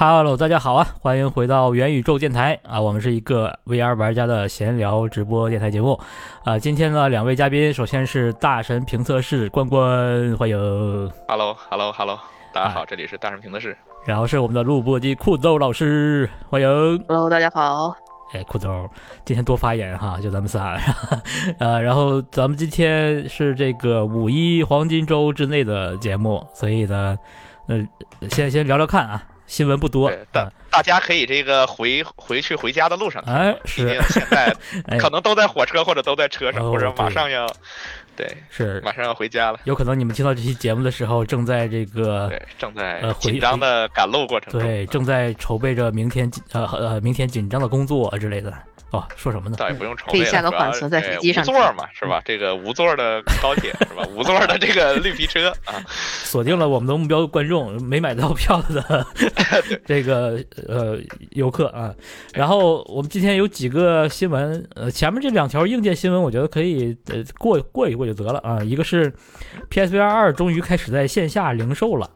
Hello，大家好啊！欢迎回到元宇宙电台啊！我们是一个 VR 玩家的闲聊直播电台节目啊！今天呢，两位嘉宾，首先是大神评测室关关，欢迎。Hello，Hello，Hello，大家好，这里是大神评测室。然后是我们的录播机酷豆老师，欢迎。Hello，大家好。哎，酷豆，今天多发言哈，就咱们仨。呃，然后咱们今天是这个五一黄金周之内的节目，所以呢，呃，先先聊聊看啊，新闻不多对，大啊。大家可以这个回回去回家的路上听，哎，是现在 哎可能都在火车或者都在车上，哦或者马上要，对，是，马上要回家了。有可能你们听到这期节目的时候，正在这个对，正在呃紧张的赶路过程中。对，正在筹备着明天紧呃呃明天紧张的工作之类的。哦，说什么呢？倒也不用筹备了，可以下个缓存在哎飞机上无座嘛，是吧？这个无座的高铁是吧？无座的这个绿皮车啊，锁定了我们的目标观众，没买到票的 这个呃游客啊。然后我们今天有几个新闻，呃，前面这两条硬件新闻，我觉得可以呃过过一过就得了啊。一个是 PSVR 二终于开始在线下零售了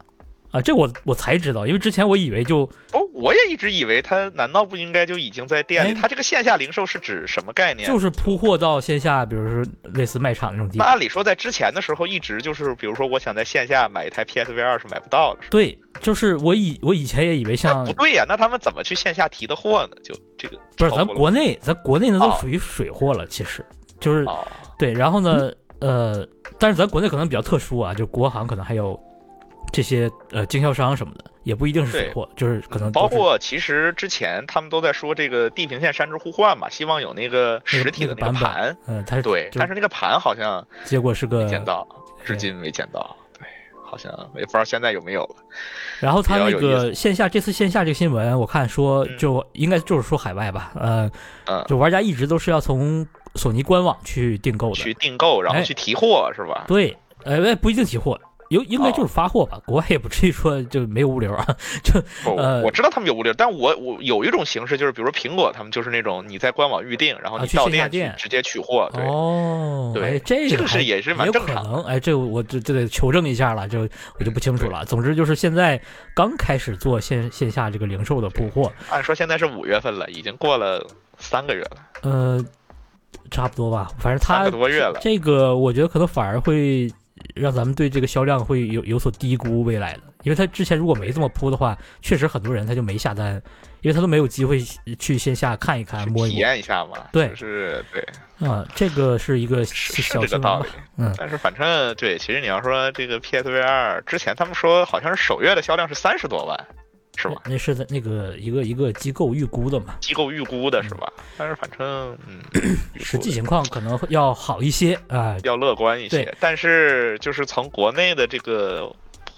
啊，这我我才知道，因为之前我以为就哦，我也一直以为他难道不应该就已经在店里？哎它这个线下零售是指什么概念？就是铺货到线下，比如说类似卖场那种地方。那按理说，在之前的时候，一直就是，比如说，我想在线下买一台 PSVR 二是买不到的。对，就是我以我以前也以为那像不对呀、那他们怎么去线下提的货呢？就这个不是咱国内，咱国内那都哦属于水货了，其实就是哦，对。然后呢，呃，但是咱国内可能比较特殊啊，就国行可能还有这些呃经销商什么的，也不一定是水货，就是可能包括其实之前他们都在说这个地平线山之互换嘛，希望有那个实体的那个那个版盘。嗯，它对，但是那个盘好像结果是个没见到，至今没见到。对，好像也不知道现在有没有了。然后他那个线下这次线下这个新闻，我看说嗯就应该就是说海外吧，呃，嗯就玩家一直都是要从索尼官网去订购的，去订购，然后哎去提货是吧？对，呃，不一定提货，有应该哦就是发货吧，国外也不至于说就没有物流啊，就我知道他们有物流，但我我有一种形式，就是比如说苹果，他们就是那种你在官网预定，然后你到店线下店去直接取货。对，哦，对哎，这这个是也是蛮正常的，哎，这我这这得求证一下了，就我就不清楚了。总之就是现在刚开始做线线下这个零售的铺货，按说现在是五月份了，已经过了三个月了，呃，差不多吧，反正三它个多月了。这个我觉得可能反而会让咱们对这个销量会有有所低估未来的，因为他之前如果没这么铺的话，确实很多人他就没下单，因为他都没有机会去线下看一看、摸一摸。验一下嘛，对就是对，啊，这个是一个小新闻吧这个道理。。嗯但是反正对，其实你要说这个 PSVR 之前他们说好像是首月的销量是三十多万，是吧？那是在那个一个一个机构预估的嘛，机构预估的是吧？但是反正嗯，实际情况可能会要好一些啊。要乐观一些。但是就是从国内的这个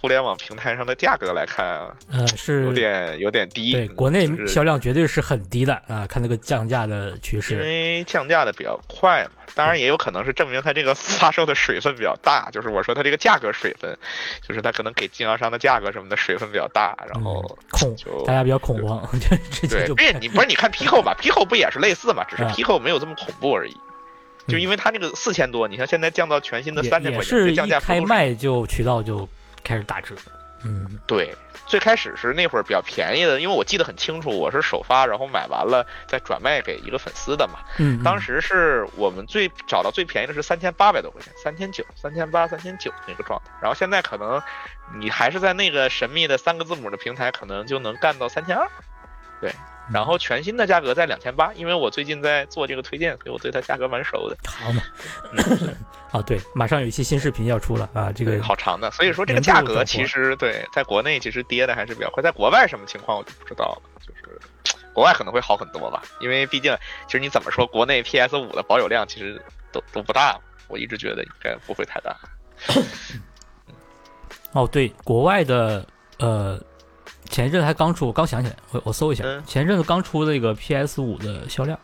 互联网平台上的价格来看啊，呃，是有点有点低。对国内是销量绝对是很低的啊，看那个降价的趋势因。为降价的比较快嘛，当然也有可能是证明它这个发售的水分比较大，就是我说它这个价格水分，就是它可能给经销商的价格什么的水分比较大，然后嗯恐就大家比较恐慌，就直就不是你不是你看 Pico 吧，Pico 不也是类似嘛，只是啊 Pico 没有这么恐怖而已。就嗯因为它那个四千多，你像现在降到全新的三千块钱，这降价开卖就渠道就开始打折。嗯，对，最开始是那会儿比较便宜的，因为我记得很清楚，我是首发，然后买完了再转卖给一个粉丝的嘛。嗯，当时是我们最找到最便宜的是三千八百多块钱，三千九、三千八、三千九那个状态。然后现在可能你还是在那个神秘的三个字母的平台，可能就能干到三千二。对，然后全新的价格在两千八，因为我最近在做这个推荐，所以我对它价格蛮熟的。好嘛，嗯，啊，对，马上有一期新视频要出了啊，这，个好长的，所以说这个价格其实对，在国内其实跌的还是比较快，在国外什么情况我就不知道了，就是国外可能会好很多吧，因为毕竟其实你怎么说，国内 PS 五的保有量其实都都不大，我一直觉得应该不会太大。哦，对，国外的呃，前一阵子还刚出，我刚想起来，我我搜一下，嗯前一阵子刚出的那个 PS 五的销量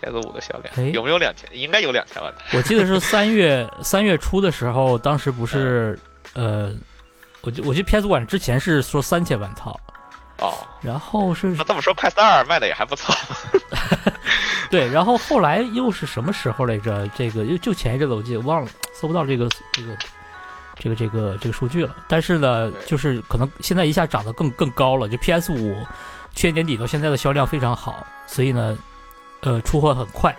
，PS 五的销哎量有没有两千？应该有两千万的。我记得是三月 三月初的时候，当时不是嗯呃，我记我记得 PS 五之前是说三千万套，哦，然后是那这么说，快三二卖的也还不错。对，然后后来又是什么时候来着？这个又就前一阵子我记得忘了，搜不到这个这个这个这个这个数据了。但是呢，就是可能现在一下涨得更更高了，就 PS 五去年年底到现在的销量非常好，所以呢，呃，出货很快。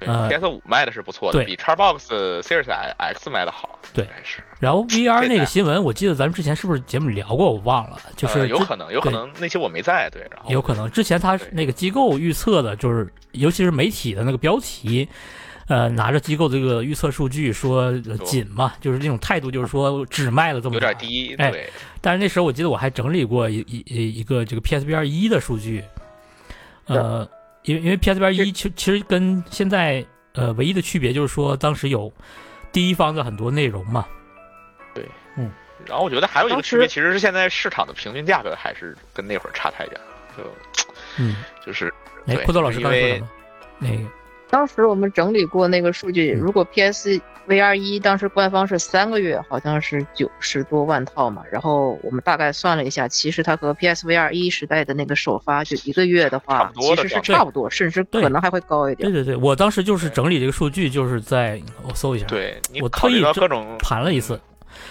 对呃，PS 五卖的是不错的，对比 Xbox Series X 卖的好，对是。然后 VR 那个新闻，我记得咱们之前是不是节目聊过？我忘了，就是呃有可能，有可能那些我没在，对，然后有可能之前他那个机构预测的，就是尤其是媒体的那个标题，呃，拿着机构这个预测数据说呃紧嘛，就是那种态度，就是说只卖了这么有点点低，哎对，但是那时候我记得我还整理过一一一一个这个 PSVR 一的数据，呃，因为因为 PSVR 一其其实跟现在呃唯一的区别就是说当时有第一方的很多内容嘛，对，嗯。然后我觉得还有一个区别，其实是现在市场的平均价格还是跟那会儿差太远，就嗯，就是哎，对库豆老师刚才说什么？那个当时我们整理过那个数据，嗯如果 PS VR 一当时官方是三个月，好像是九十多万套嘛，然后我们大概算了一下，其实它和 PS VR 一时代的那个首发就一个月的差话，不多的其实是差不多，甚至可能还会高一点。对对对，我当时就是整理这个数据，就是在我搜一下，对我考虑特意各种，盘了一次，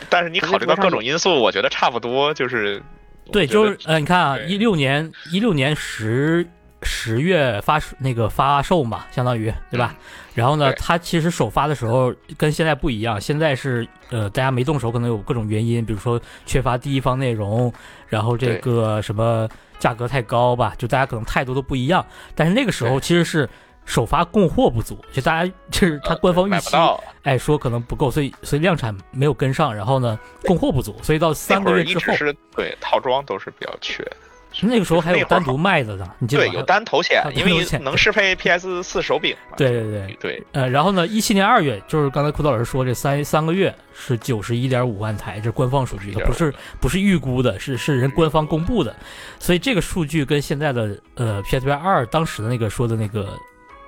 但是你考虑到各种因素，我觉得差不多，就是对，就是呃，你看啊，对一六年一六年十十月发那个发售嘛，相当于对吧？然后呢，它其实首发的时候跟现在不一样，现在是呃大家没动手，可能有各种原因，比如说缺乏第一方内容，然后这个什么价格太高吧，就大家可能态度都不一样。但是那个时候其实是首发供货不足，就大家就是它呃官方预期，哎说可能不够，所以所以量产没有跟上，然后呢供货不足，所以到三个月之后，对套装都是比较缺的。那个时候还有单独卖的呢，你记得对，有单头显啊，因为能适配 PS 四手柄。对对对，对，呃，然后呢，一七年二月，就是刚才库道老师说，这三三个月是九十一点五万台，这官方数据，它不是不是预估的，是是人官方公布的，所以这个数据跟现在的呃 PSVR 二当时的那个说的那个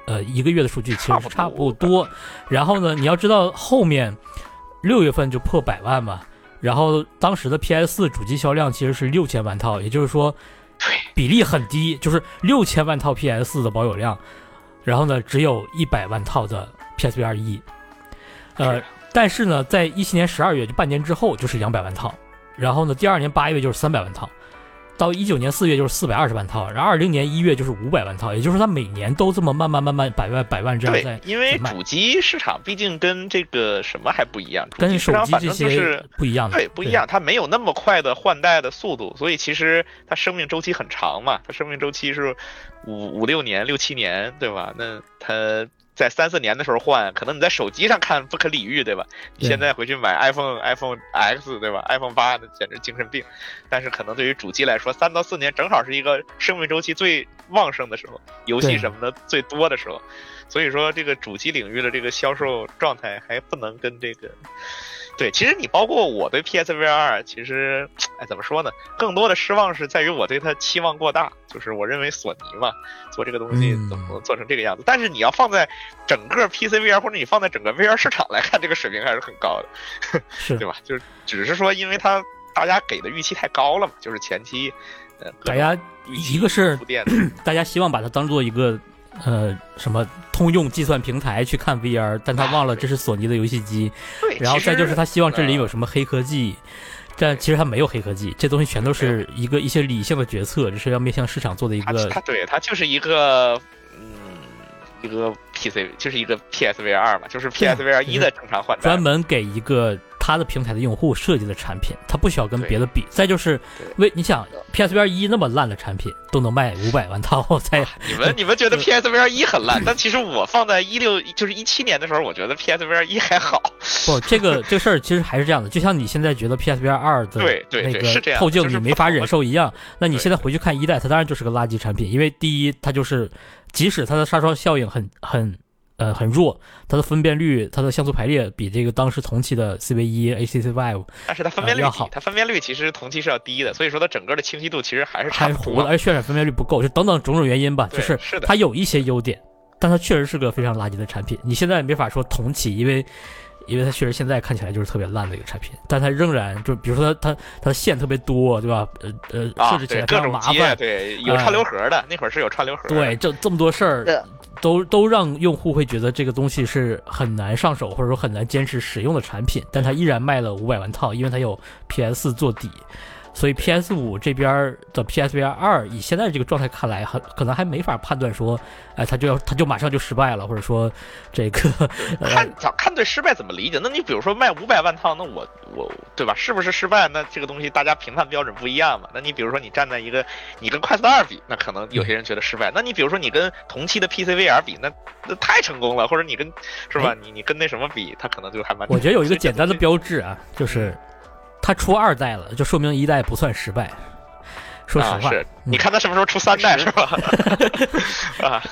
呃一个月的数据其实是差差不不多多。然后呢，你要知道后面六月份就破百万嘛，然后当时的 PS 四主机销量其实是六千万套，也就是说比例很低，就是六千万套 PS 四的保有量，然后呢只有一百万套的 PSVR 一，呃，但是呢，在一七年十二月就半年之后就是两百万套，然后呢第二年八月就是三百万套，到一九年四月就是四百二十万套，然后二零年一月就是五百万套，也就是它每年都这么慢慢慢慢百万百万这样在对，因为主机市场毕竟跟这个什么还不一样，主跟手机这些不一样的，对不一样，它没有那么快的换代的速度，所以其实它生命周期很长嘛，它生命周期是五五六年、六七年，对吧？那它在三四年的时候换，可能你在手机上看不可理喻，对吧？你现在回去买 iPhone、iPhone X，对吧？iPhone 八那简直精神病，但是可能对于主机来说，三到四年正好是一个生命周期最旺盛的时候，游戏什么的最多的时候，所以说这个主机领域的这个销售状态还不能跟这个。对，其实你包括我对 PSVR，其实，哎，怎么说呢？更多的失望是在于我对它期望过大，就是我认为索尼嘛，做这个东西嗯怎么能做成这个样子？但是你要放在整个 PCVR 或者你放在整个 VR 市场来看，这个水平还是很高的，是对吧？就是只是说，因为它大家给的预期太高了嘛，就是前期，呃，大家一个是铺垫，大家希望把它当做一个呃什么通用计算平台去看 VR，但他忘了这是索尼的游戏机，对，然后再就是他希望这里有呃什么黑科技。但其实它没有黑科技，这东西全都是一个一些理性的决策，这是要面向市场做的一它个它对它就是一个嗯一个 PC 就是一个 PSVR 嘛，就是 PSVR 一的正常换代专。门给一个它的平台的用户设计的产品，它不需要跟别的比。再就是为你想 PSVR 一那么烂的产品都能卖五百万套，才你们你们觉得 PSVR 一很烂，但其实我放在一六就是一七年的时候，我觉得 PSVR 一还好。不，这个这个事儿其实还是这样的，就像你现在觉得 PSVR 二的对对那对是这样个透镜是你没法忍受一样，那你现在回去看一代，它当然就是个垃圾产品，因为第一它就是即使它的杀伤效应很很呃很弱，它的分辨率、它的像素排列比这个当时同期的 CV 一、A C C five 但是它分辨率好，它分辨率其实同期是要低的，所以说它整个的清晰度其实还是差糊了，。而渲染分辨率不够，就等等种种原因吧，就是它有一些优点，但它确实是个非常垃圾的产品。你现在没法说同期，因为因为它确实现在看起来就是特别烂的一个产品，但它仍然就比如说它它它的线特别多，对吧？呃呃，啊设置，起来非常各种接，麻烦。对，有哎串流盒的，那会儿是有串流盒的。对，这这么多事儿，都都让用户会觉得这个东西是很难上手或者说很难坚持使用的产品，但它依然卖了五百万套，因为它有 PS 做底。所以 PS 五这边的 PSVR 二，以现在这个状态看来，很可能还没法判断说，哎，他就要他就马上就失败了，或者说这个 看咋看对失败怎么理解？那你比如说卖五百万套，那我我对吧？是不是失败？那这个东西大家评判标准不一样嘛？那你比如说你站在一个你跟快四二比，那可能有些人觉得失败。那你比如说你跟同期的 PCVR 比，那那太成功了，或者你跟是吧？你你跟那什么比，他可能就还蛮。我觉得有一个简单的标志啊，就是。它出二代了，就说明一代不算失败。说实话，是你看他什么时候出三代是吧？啊，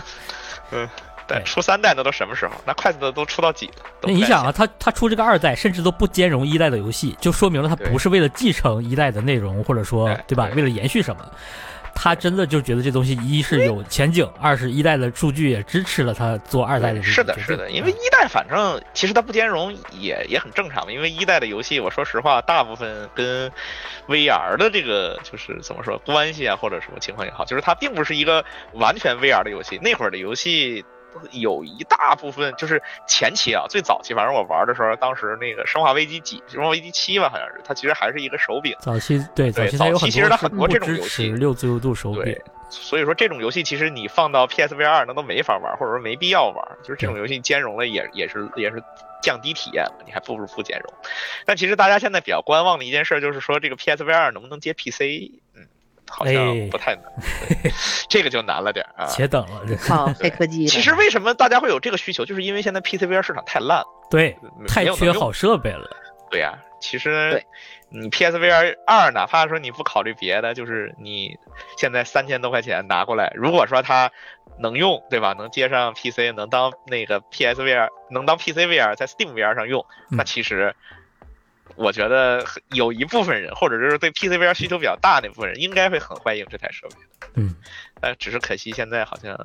嗯，对，出三代那都什么时候？那筷子都都出到几了？那你想啊，他他出这个二代，甚至都不兼容一代的游戏，就说明了他不是为了继承一代的内容，或者说对吧？为了延续什么？他真的就觉得这东西一是有前景，二是一代的数据也支持了他做二代的。是的，是的，因为一代反正其实它不兼容也也很正常嘛。因为一代的游戏，我说实话，大部分跟 VR 的这个就是怎么说关系啊，或者什么情况也好，就是它并不是一个完全 VR 的游戏。那会儿的游戏。有一大部分就是前期啊，最早期，反正我玩的时候，当时那个《生化危机几》《生化危机七》吧，好像是，它其实还是一个手柄。早期对早期它有很多这种游戏，六自由度手柄。所以说这种游戏其实你放到 PSVR 那都没法玩，或者说没必要玩。就是这种游戏兼容了也也是也是降低体验，你还不如不兼容。但其实大家现在比较观望的一件事就是说这个 PSVR 能不能接 PC？嗯。好像不太难，这个就难了点啊。且等了，这好黑科技。其实为什么大家会有这个需求，就是因为现在 PCVR 市场太烂了，对，太缺好设备了。对呀，其实你 PSVR 二，哪怕说你不考虑别的，就是你现在三千多块钱拿过来，如果说它能用，对吧？能接上 PC，能当那个 PSVR，能当 PCVR 在 SteamVR 上用，那其实。我觉得有一部分人，或者就是对 PCVR 需求比较大那部分人，应该会很欢迎这台设备。嗯，但只是可惜现在好像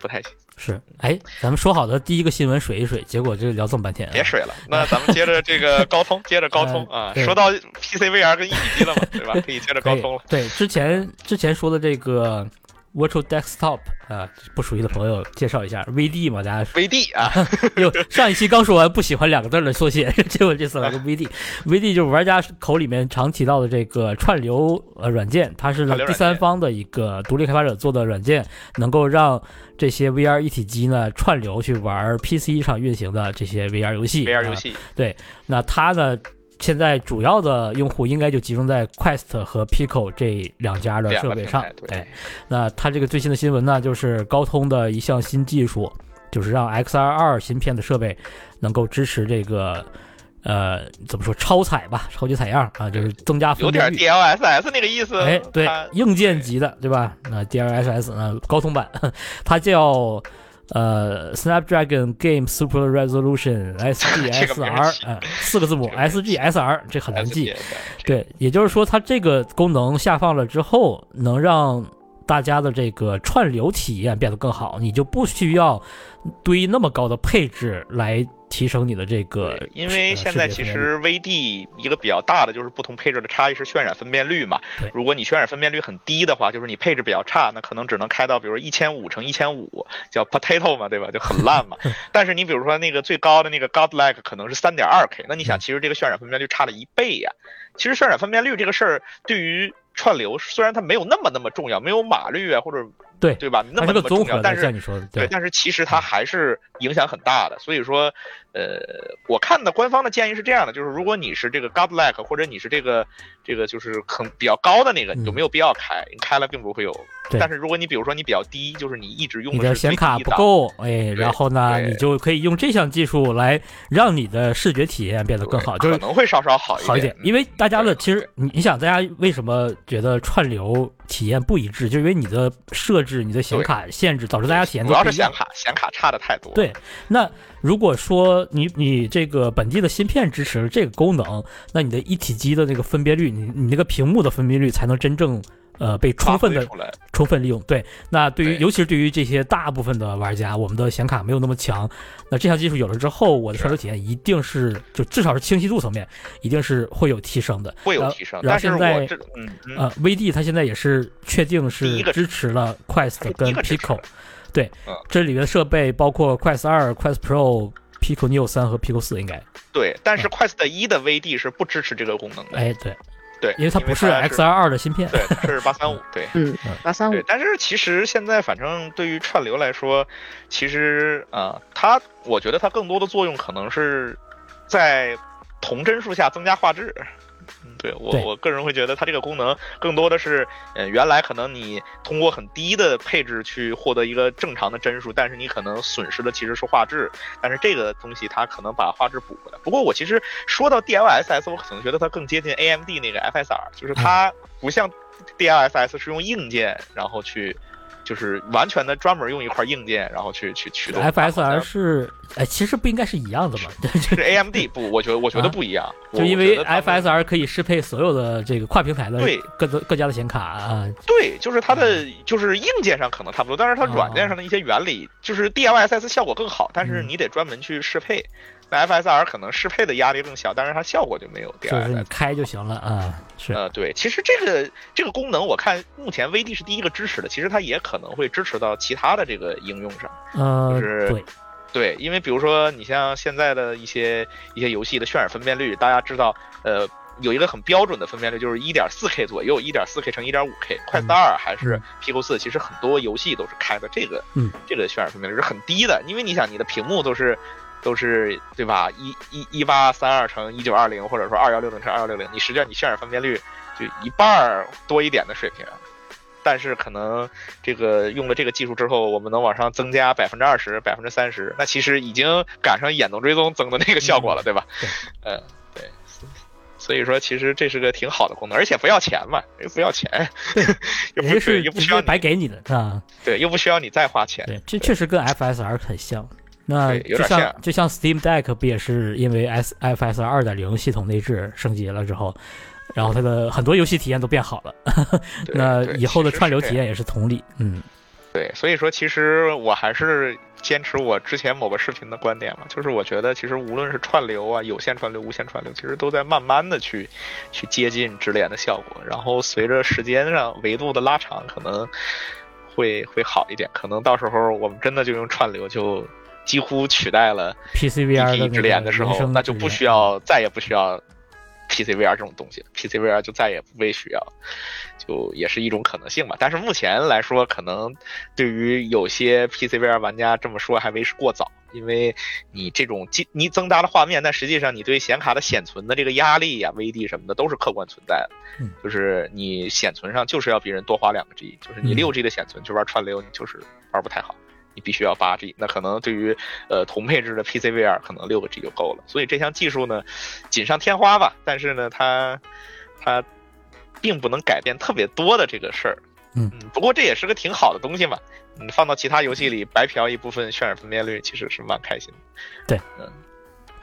不太行。是，哎，咱们说好的第一个新闻水一水，结果就聊这么半天。别水了，那咱们接着这个高通，接着高通 啊。说到 PCVR 跟一体机了嘛，对吧？可以接着高通了。对，之前之前说的这个。Virtual Desktop 啊，不熟悉的朋友介绍一下，VD 嘛，大家 VD 啊，有上一期刚说完不喜欢两个字的缩写，结果这次来个 VD，VD 就是玩家口里面常提到的这个串流呃软件，它是第三方的一个独立开发者做的软件，能够让这些 VR 一体机呢串流去玩 PC 上运行的这些 VR 游戏，VR 游戏，对，那它呢？现在主要的用户应该就集中在 Quest 和 Pico 这两家的设备上。哎，那它这个最新的新闻呢，就是高通的一项新技术，就是让 XR2 芯片的设备能够支持这个，呃，怎么说超采吧，超级采样啊，就是增加分辨率。有点 DLSS 那个意思。哎，对，硬件级的，对吧？那 DLSS 呢，高通版，它叫。呃，Snapdragon Game Super Resolution SGSR，呃，四个字母 SGSR，这很难记。对，也就是说，它这个功能下放了之后，能让大家的这个串流体验变得更好，你就不需要堆那么高的配置来。提升你的这个，因为现在其实 VD 一个比较大的就是不同配置的差异是渲染分辨率嘛。如果你渲染分辨率很低的话，就是你配置比较差，那可能只能开到比如一千五乘一千五，叫 Potato 嘛，对吧？就很烂嘛。但是你比如说那个最高的那个 Godlike 可能是三点二 K，那你想其实这个渲染分辨率差了一倍呀。其实渲染分辨率这个事儿对于串流虽然它没有那么那么重要，没有码率啊或者。对对吧？那么那么重要，但是对，但是其实它还是影响很大的。所以说，呃，我看的官方的建议是这样的，就是如果你是这个 Godlike 或者你是这个这个就是很比较高的那个，你就没有必要开，你开了并不会有。但是如果你比如说你比较低，就是你一直用的显卡不够，哎，然后呢，你就可以用这项技术来让你的视觉体验变得更好，就是可能会稍稍好好一点。因为大家的其实你你想，大家为什么觉得串流？体验不一致，就因为你的设置、你的显卡限制，导致大家体验都主要是显卡，显卡差的太多。对，那如果说你你这个本地的芯片支持这个功能，那你的一体机的那个分辨率，你你那个屏幕的分辨率才能真正呃被充分的充分利用。对，那对于对。尤其是对于这些大部分的玩家，我们的显卡没有那么强，那这项技术有了之后，我的串流体验一定是就至少是清晰度层面一定是会有提升的。会有提升，然后现在嗯嗯。呃，VD 它现在也是确定是支持。了 Quest 跟 Pico，的对嗯，这里面的设备包括 Quest 二、Quest Pro、Pico Neo 三和 Pico 四应该，对，但是 Quest 一的 VD 是不支持这个功能的，嗯哎对，对，因为它不是 XR 二的芯片，对，它是八三五，对。嗯，八三五对，但是其实现在反正对于串流来说，其实啊、呃它我觉得它更多的作用可能是在同帧数下增加画质。嗯，对我对我个人会觉得它这个功能更多的是，呃，原来可能你通过很低的配置去获得一个正常的帧数，但是你可能损失的其实是画质，但是这个东西它可能把画质补回来。不过我其实说到 DLSS，我可能觉得它更接近 AMD 那个 FSR，就是它不像 DLSS 是用硬件然后去。就是完全的专门用一块硬件，然后去去驱动。FSR 是哎，其实不应该是一样的吗？是 AMD 不，我觉得我觉得啊不一样，我就因为我觉得他们 FSR 可以适配所有的这个跨平台的对各个各家的显卡啊，对，就是它的就是硬件上可能差不多，但是它哦软件上的一些原理，就是 DLSS 效果更好，但是嗯你得专门去适配。那 FSR 可能适配的压力更小，但是它效果就没有就是你 DLSS。开就行了啊，是呃，对，其实这个这个功能，我看目前 VD 是第一个支持的，其实它也可能会支持到其他的这个应用上。呃就是对，对，因为比如说你像现在的一些一些游戏的渲染分辨率，大家知道，呃，有一个很标准的分辨率，就是一点四 K 左右，一点四 K 乘一点五 K。快四二还是 Pico 四，其实很多游戏都是开的这个，嗯，这个渲染分辨率是很低的，因为你想你的屏幕都是。都是对吧？一一一八三二乘一九二零，或者说二幺六零乘二幺六零，你实际上你渲染分辨率就一半儿多一点的水平，但是可能这个用了这个技术之后，我们能往上增加百分之二十、百分之三十，那其实已经赶上眼动追踪增的那个效果了，对吧？对，嗯，对。所以说，其实这是个挺好的功能，而且不要钱嘛，又不要钱，又不是又不需要白给你的啊，对，又不需要你再花钱。对，这确实跟 FSR 很像。那就像像就像 Steam Deck 不也是因为 S FSR 二点零系统内置升级了之后，然后它的很多游戏体验都变好了。对那以后的串流体验也是同理，嗯，对，所以说其实我还是坚持我之前某个视频的观点嘛，就是我觉得其实无论是串流啊、有线串流、无线串流，其实都在慢慢的去去接近直连的效果，然后随着时间上维度的拉长，可能会会好一点，可能到时候我们真的就用串流就几乎取代了 PCVR 的直连的时候，那就不需要再也不需要 PCVR 这种东西了，PCVR 就再也不被需要，就也是一种可能性吧。但是目前来说，可能对于有些 PCVR 玩家这么说还为时过早，因为你这种进你增大了画面，但实际上你对显卡的显存的这个压力呀、VD 什么的都是客观存在的。嗯就是你显存上就是要比人多花两个 G，就是你嗯六 G 的显存去玩串流，你就是玩不太好。你必须要八 G，那可能对于呃同配置的 PCVR 可能六个 G 就够了。所以这项技术呢，锦上添花吧，但是呢，它它并不能改变特别多的这个事儿。嗯不过这也是个挺好的东西嘛。你放到其他游戏里白嫖一部分渲染分辨率，其实是蛮开心的。对，嗯。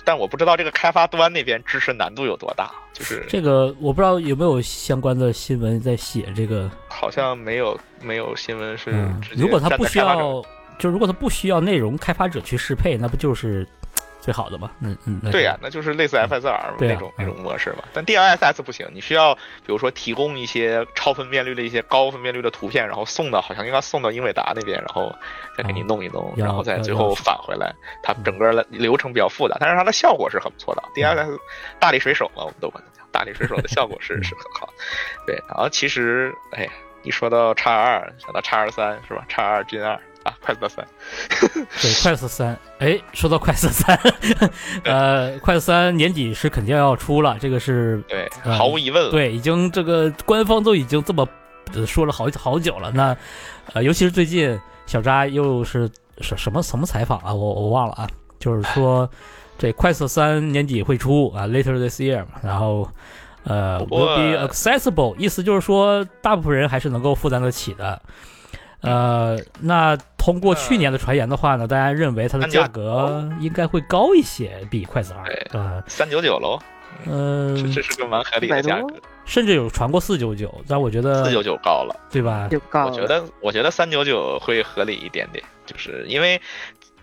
但我不知道这个开发端那边支持难度有多大，就是这个我不知道有没有相关的新闻在写这个。好像没有没有新闻是如果他不需要，就如果它不需要内容开发者去适配，那不就是 最好的吗？嗯嗯，对呀、那就是类似 FSR 那种那种模式嘛。但 DLSS 不行，你需要比如说提供一些超分辨率的一些高分辨率的图片，然后送到好像应该送到英伟达那边，然后再给你哦弄一弄，要然后再最后返回来。它整个的流程比较复杂，但是它的效果是很不错的。DLSS 大力水手嘛，我们都管它叫大力水手的效果是是很好的。对，然后其实哎呀，一说到叉二，想到叉二三是吧？叉二 Gen 二啊，快乐三。对，快速三，哎，说到快速三，呃，快速三年底是肯定要出了，这个是对，嗯毫无疑问了。对，已经这个官方都已经这么呃说了好好久了。那呃，尤其是最近小扎又是什什么什么采访啊，我我忘了啊，就是说这快速三年底会出啊，later this year 嘛，然后。呃，will be accessible，意思就是说，大部分人还是能够负担得起的。呃，那通过去年的传言的话呢，大家认为它的价格应该会高一些，比筷子二对。呃三九九喽，嗯，这这是个蛮合理的价格。甚至有传过四九九，但我觉得四九九高了，对吧？就高了。我觉得我觉得三九九会合理一点点，就是因为。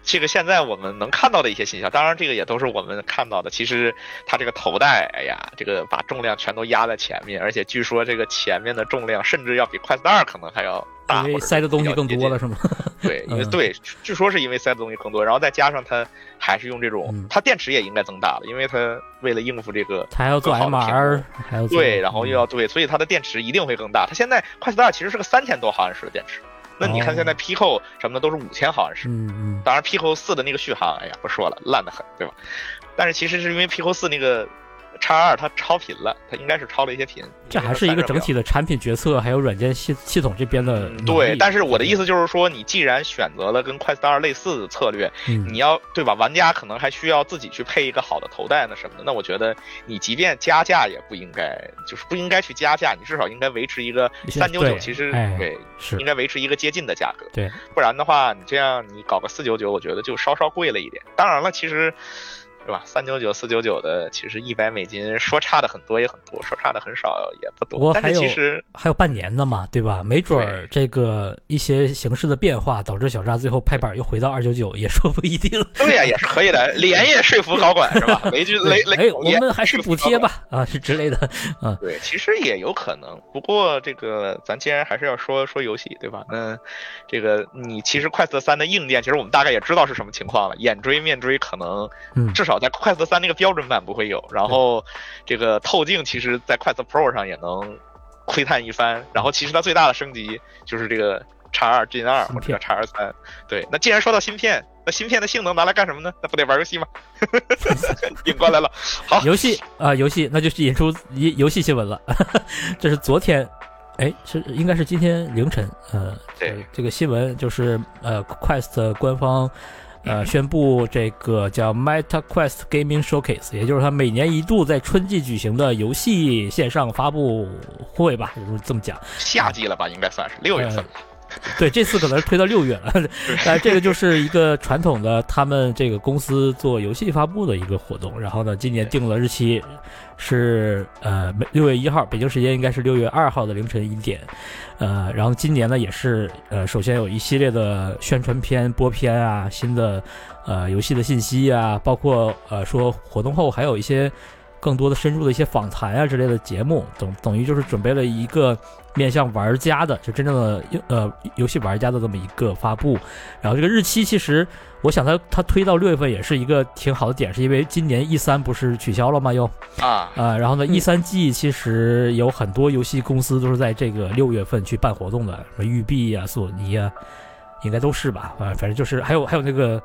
这个现在我们能看到的一些信息，当然这个也都是我们看到的。其实它这个头戴，哎呀，这个把重量全都压在前面，而且据说这个前面的重量甚至要比快四二可能还要大，因为塞的东西更多了，是吗？对，因为 对，据说是因为塞的东西更多，然后再加上它还是用这种，它电池也应该增大了，因为它为了应付这个，它还要做 MR，还要对，然后又要对，所以它的电池一定会更大。它现在快四二其实是个三千多毫安时的电池。那你看现在 Pico 什么的都是五千毫安时，嗯嗯，当然 Pico 四的那个续航，哎呀不说了，烂得很，对吧？但是其实是因为 Pico 四那个。叉二它超频了，它应该是超了一些频。这还是一个整体的产品决策，还有软件系系统这边的。对，但是我的意思就是说，你既然选择了跟快四二类似的策略，你要对吧？玩家可能还需要自己去配一个好的头戴呢什么的。那我觉得你即便加价也不应该，就是不应该去加价，你至少应该维持一个三九九，其实对，是应该维持一个接近的价格。对，不然的话，你这样你搞个四九九，我觉得就稍稍贵了一点。当然了，其实。是吧？三九九、四九九的，其实一百美金，说差的很多也很多，说差的很少也不多。但是其实还有半年的嘛，对吧？没准儿这个一些形势的变化，导致小扎最后拍板又回到二九九，也说不一定。对呀，也是可以的，连夜说服高管是吧？雷军雷雷，哎，我们还是补贴吧，啊，是之类的，啊，对，其实也有可能。不过这个咱既然还是要说说游戏，对吧？那这个你其实快色三的硬件，其实我们大概也知道是什么情况了，眼追面追可能至少。在快速三那个标准版不会有，然后这个透镜其实，在快速 Pro 上也能窥探一番。然后其实它最大的升级就是这个叉二 Gen 二或者叉二三。对，那既然说到芯片，那芯片的性能拿来干什么呢？那不得玩游戏吗？引过来了，好，游戏啊，游戏，那就是引出游游戏新闻了。这是昨天，哎，是应该是今天凌晨，呃，对，这个新闻就是呃，Quest 官方。呃，宣布这个叫 Meta Quest Gaming Showcase，也就是它每年一度在春季举行的游戏线上发布会吧，就是这么讲。夏季了吧，应该算是六月份。对，这次可能是推到六月了，但 这个就是一个传统的他们这个公司做游戏发布的一个活动。然后呢，今年定了日期是呃六月一号，北京时间应该是六月二号的凌晨一点。呃，然后今年呢也是呃，首先有一系列的宣传片、播片啊，新的呃游戏的信息啊，包括呃说活动后还有一些。更多的深入的一些访谈啊之类的节目，等等于就是准备了一个面向玩家的，就真正的呃游戏玩家的这么一个发布。然后这个日期其实，我想它它推到六月份也是一个挺好的点，是因为今年 E 三不是取消了吗？又啊啊，然后呢 E 三季其实有很多游戏公司都是在这个六月份去办活动的，什么育碧啊、索尼啊，应该都是吧？啊，反正就是还有还有那个。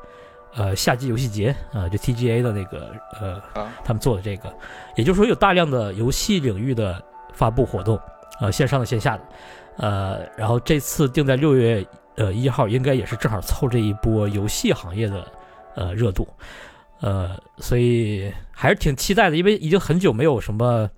呃，夏季游戏节啊，就 TGA 的那个呃，他们做的这个，也就是说有大量的游戏领域的发布活动，呃，线上的、线下的，呃，然后这次定在六月呃一号，应该也是正好凑这一波游戏行业的呃热度，呃，所以还是挺期待的，因为已经很久没有什么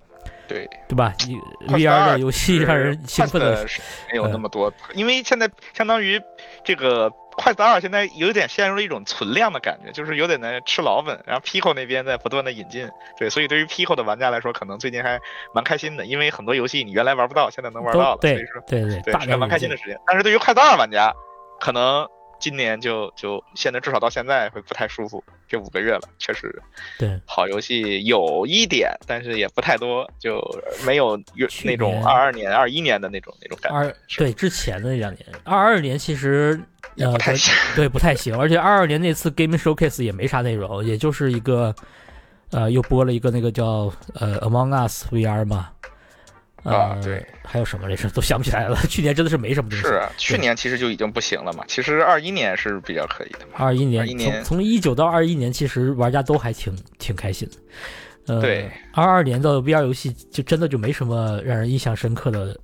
对。对吧？你 VR 的游戏让人兴奋的没有那么多，因为现在相当于这个。快打二现在有点陷入了一种存量的感觉，就是有点在吃老本。然后 Pico 那边在不断的引进，对，所以对于 Pico 的玩家来说，可能最近还蛮开心的，因为很多游戏你原来玩不到，现在能玩到了，所以说对对对，是蛮开心的时间。但是对于快打二玩家，可能今年就就现在至少到现在会不太舒服。这五个月了，确实，对，好游戏有一点，但是也不太多，就没有那种二二年、二一年的那种那种感觉。二对之前的那两年，二二年其实呃。不太行，对，不太行。而且二二年那次 Game Showcase 也没啥内容，也就是一个，呃，又播了一个那个叫呃 Among Us VR 嘛。啊，对。还有什么来着？都想不起来了。去年真的是没什么东西。是，去年其实就已经不行了嘛。其实二一年是比较可以的嘛。二一年，从从一九到二一年，其实玩家都还挺挺开心的。呃，对。二二年的 VR 游戏就真的就没什么让人印象深刻的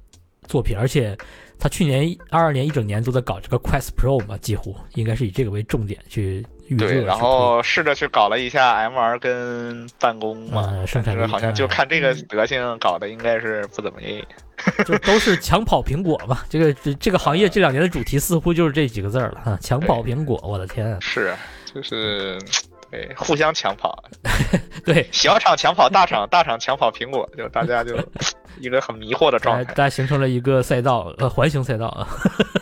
作品，而且。他去年二二年一整年都在搞这个 Quest Pro 嘛，几乎应该是以这个为重点去。对，然后试着去搞了一下 MR 跟办公嘛，生产力好像就看这个德性搞的应该是不怎么样。就 都是抢跑苹果嘛，这个这这个行业这两年的主题似乎就是这几个字了啊，抢跑苹果，我的天！啊是，就是对，互相抢跑。对，小厂抢跑大厂，大厂抢跑苹果，就大家就。一个很迷惑的状态。大家形成了一个赛道，呃，环形赛道啊。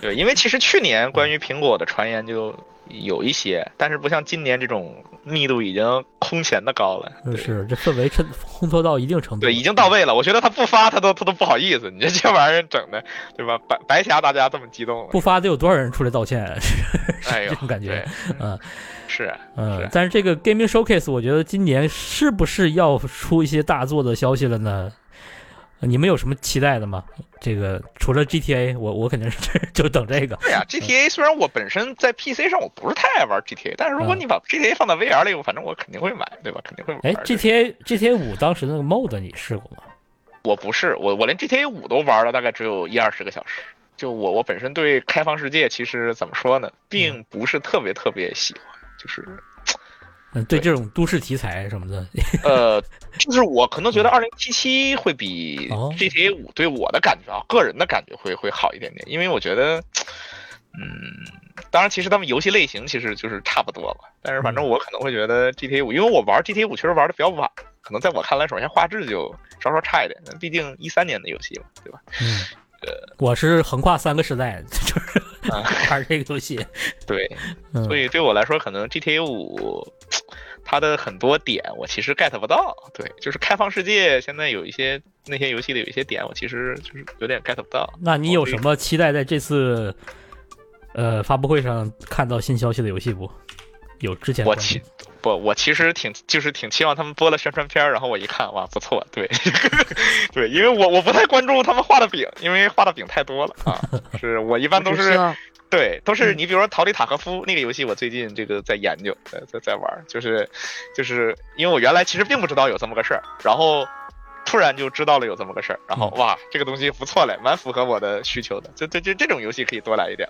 对，因为其实去年关于苹果的传言就有一些，但是不像今年这种密度已经空前的高了。是，这氛围衬烘托到一定程度。对，已经到位了。我觉得他不发，他都他都不好意思。你这这玩意儿整的，对吧？白白瞎大家这么激动。不发得有多少人出来道歉？哎呦，这种感觉，嗯。是，嗯，但是这个 Gaming Showcase，我觉得今年是不是要出一些大作的消息了呢？你们有什么期待的吗？这个除了 GTA，我我肯定是 就等这个。对呀，GTA 虽然我本身在 PC 上我不是太爱玩 GTA，但是如果你把 GTA 放到 VR 里，反正我肯定会买，对吧？肯定会买。哎，GTA GTA 五当时那个 Mode 你试过吗？我不是，我我连 GTA 五都玩了大概只有一二十个小时。就我我本身对开放世界其实怎么说呢，并不是特别特别喜欢。就是，嗯，对这种都市题材什么的，呃，就是我可能觉得二零七七会比 GTA 五对我的感觉啊，个人的感觉会会好一点点，因为我觉得，嗯，当然其实他们游戏类型其实就是差不多吧，但是反正我可能会觉得 GTA 五，因为我玩 GTA 五确实玩的比较晚，可能在我看来，首先画质就稍稍差一点，毕竟一三年的游戏嘛，对吧？嗯。我是横跨三个时代，就是 玩这个游戏。对，所以对我来说，可能 GTA 五它的很多点我其实 get 不到。对，就是开放世界，现在有一些那些游戏的有一些点，我其实就是有点 get 不到。那你有什么期待在这次呃发布会上看到新消息的游戏不？有之前我期不，我其实挺就是挺期望他们播了宣传片然后我一看，哇，不错，对，对，因为我我不太关注他们画的饼，因为画的饼太多了啊。是我一般都是对，都是你比如说《逃离塔科夫》那个游戏，我最近这个在研究，在在在玩，就是就是因为我原来其实并不知道有这么个事儿，然后突然就知道了有这么个事儿，然后哇，这个东西不错嘞，蛮符合我的需求的，就这这这种游戏可以多来一点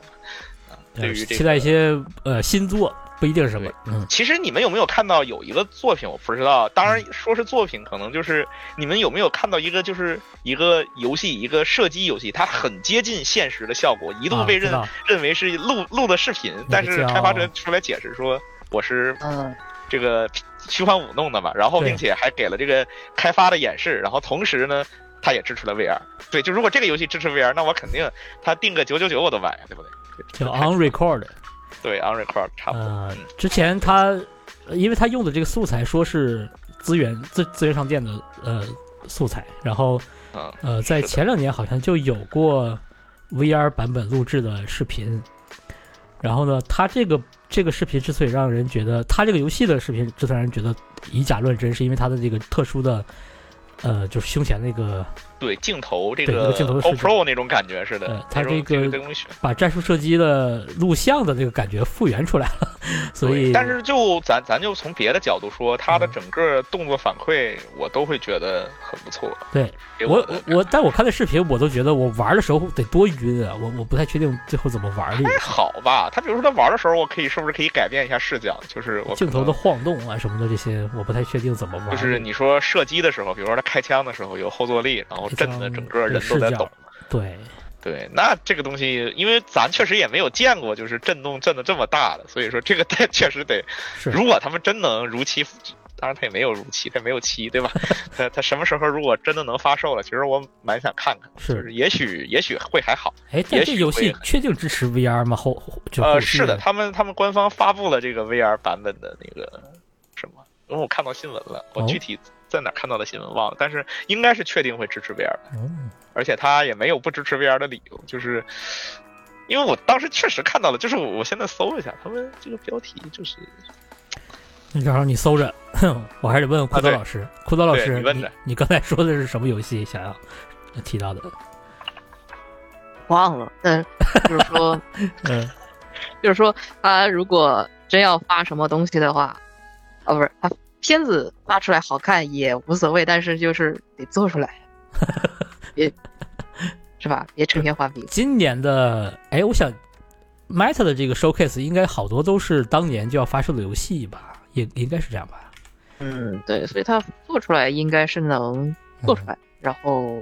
啊。对于这期待一些呃新作。不一定是什么。嗯，其实你们有没有看到有一个作品？我不知道。当然说是作品，可能就是你们有没有看到一个，就是一个游戏，一个射击游戏，它很接近现实的效果，一度被认认为是录录的视频，但是开发者出来解释说我是嗯这个虚幻五弄的嘛，然后并且还给了这个开发的演示，然后同时呢，它也支持了 VR。对，就如果这个游戏支持 VR，那我肯定它定个九九九我都买，对不对？叫 On Record。对，on record 差不多。呃，之前他，因为他用的这个素材说是资源资资源商店的呃素材，然后呃在前两年好像就有过 VR 版本录制的视频，然后呢，他这个这个视频之所以让人觉得他这个游戏的视频之所以让人觉得以假乱真，是因为他的这个特殊的。呃，就是胸前那个对镜头，这个镜头 Pro 那种感觉似的，它这个把战术射击的录像的这个感觉复原出来了，所以但是就咱咱就从别的角度说，它的整个动作反馈我都会觉得很不错。对我我但我看的视频，我都觉得我玩的时候得多晕啊！我我不太确定最后怎么玩的。还好吧，他比如说他玩的时候，我可以是不是可以改变一下视角？就是镜头的晃动啊什么的这些，我不太确定怎么玩。就是你说射击的时候，比如说他。开枪的时候有后坐力，然后震的整个人都在抖。对对，那这个东西，因为咱确实也没有见过，就是震动震的这么大的，所以说这个 确实得。如果他们真能如期，当然他也没有如期，他没有期，对吧？他他什么时候如果真的能发售了，其实我蛮想看看。是，也许也许会还好。哎，这游戏确定支持 VR 吗？后呃，是的，他们他们官方发布了这个 VR 版本的那个什么，因为我看到新闻了，我具体。在哪看到的新闻忘了，但是应该是确定会支持 VR 的，而且他也没有不支持 VR 的理由，就是因为我当时确实看到了，就是我现在搜一下，他们这个标题就是，那正好你搜着，我还得问问库德老师，库德老师，你问的，你刚才说的是什么游戏？想要提到的，忘了，嗯，就是说，嗯，就是说他如果真要发什么东西的话，哦，不是他。片子发出来好看也无所谓，但是就是得做出来，别是吧？别成天画饼。今年的哎，我想，Meta 的这个 Showcase 应该好多都是当年就要发售的游戏吧？也应该是这样吧？嗯，对，所以它做出来应该是能做出来。然后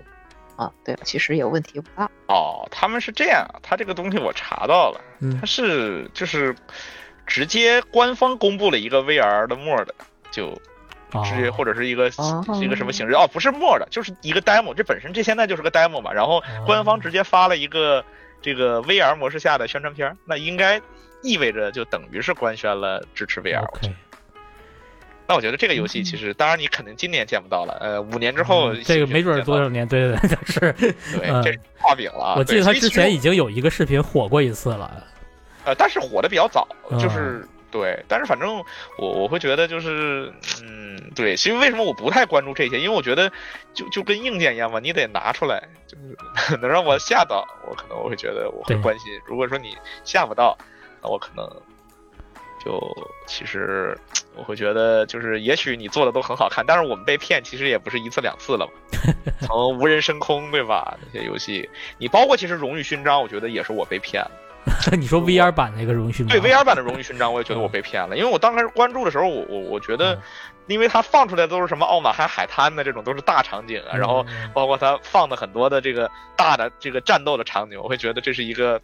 啊，对，其实也问题不大。哦，他们是这样，他这个东西我查到了，他是就是直接官方公布了一个 VR 的 Mode。就直接或者是一个一个什么形式？哦，不是 mod，就是一个 demo，这本身这现在就是个 demo 嘛。然后官方直接发了一个这个 VR 模式下的宣传片，那应该意味着就等于是官宣了支持 VR。那我觉得这个游戏其实，当然你肯定今年见不到了，呃，五年之后这个没准多少年，对对对，是，对，这是画饼了。我记得他之前已经有一个视频火过一次了，呃，但是火的比较早，就是对，但是反正我我会觉得就是，嗯，对，其实为什么我不太关注这些？因为我觉得就就跟硬件一样嘛，你得拿出来，就是 能让我吓到，我可能我会觉得我会关心。如果说你吓不到，那我可能。就其实我会觉得，就是也许你做的都很好看，但是我们被骗，其实也不是一次两次了嘛。从无人升空，对吧？那些游戏，你包括其实荣誉勋章，我觉得也是我被骗了。你说 VR 版那个荣誉勋章？对 VR 版的荣誉勋章，我也觉得我被骗了，因为我当开始关注的时候，我我我觉得，因为它放出来都是什么奥马哈海滩的这种都是大场景啊，然后包括它放的很多的这个大的这个战斗的场景，我会觉得这是一个。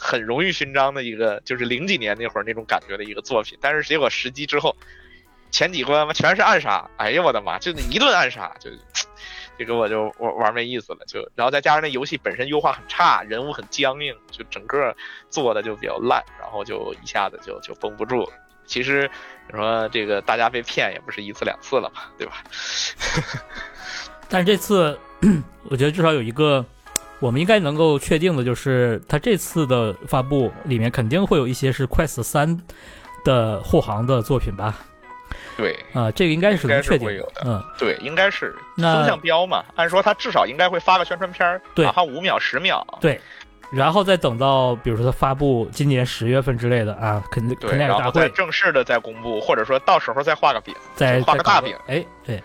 很荣誉勋章的一个，就是零几年那会儿那种感觉的一个作品，但是结果实机之后，前几关嘛全是暗杀，哎呀我的妈，就那一顿暗杀，就这给我就玩玩没意思了，就然后再加上那游戏本身优化很差，人物很僵硬，就整个做的就比较烂，然后就一下子就就绷不住。其实你说这个大家被骗也不是一次两次了嘛，对吧？但是这次 我觉得至少有一个。我们应该能够确定的就是，它这次的发布里面肯定会有一些是 Quest 三的护航的作品吧？对，啊，这个应该是能确定有的。嗯，对，应该是风向标嘛。按说他至少应该会发个宣传片，哪怕五秒、十秒。对，然后再等到比如说他发布今年十月份之类的啊，肯定肯定有大会正式的再公布，或者说到时候再画个饼，再画个大饼。哎，对。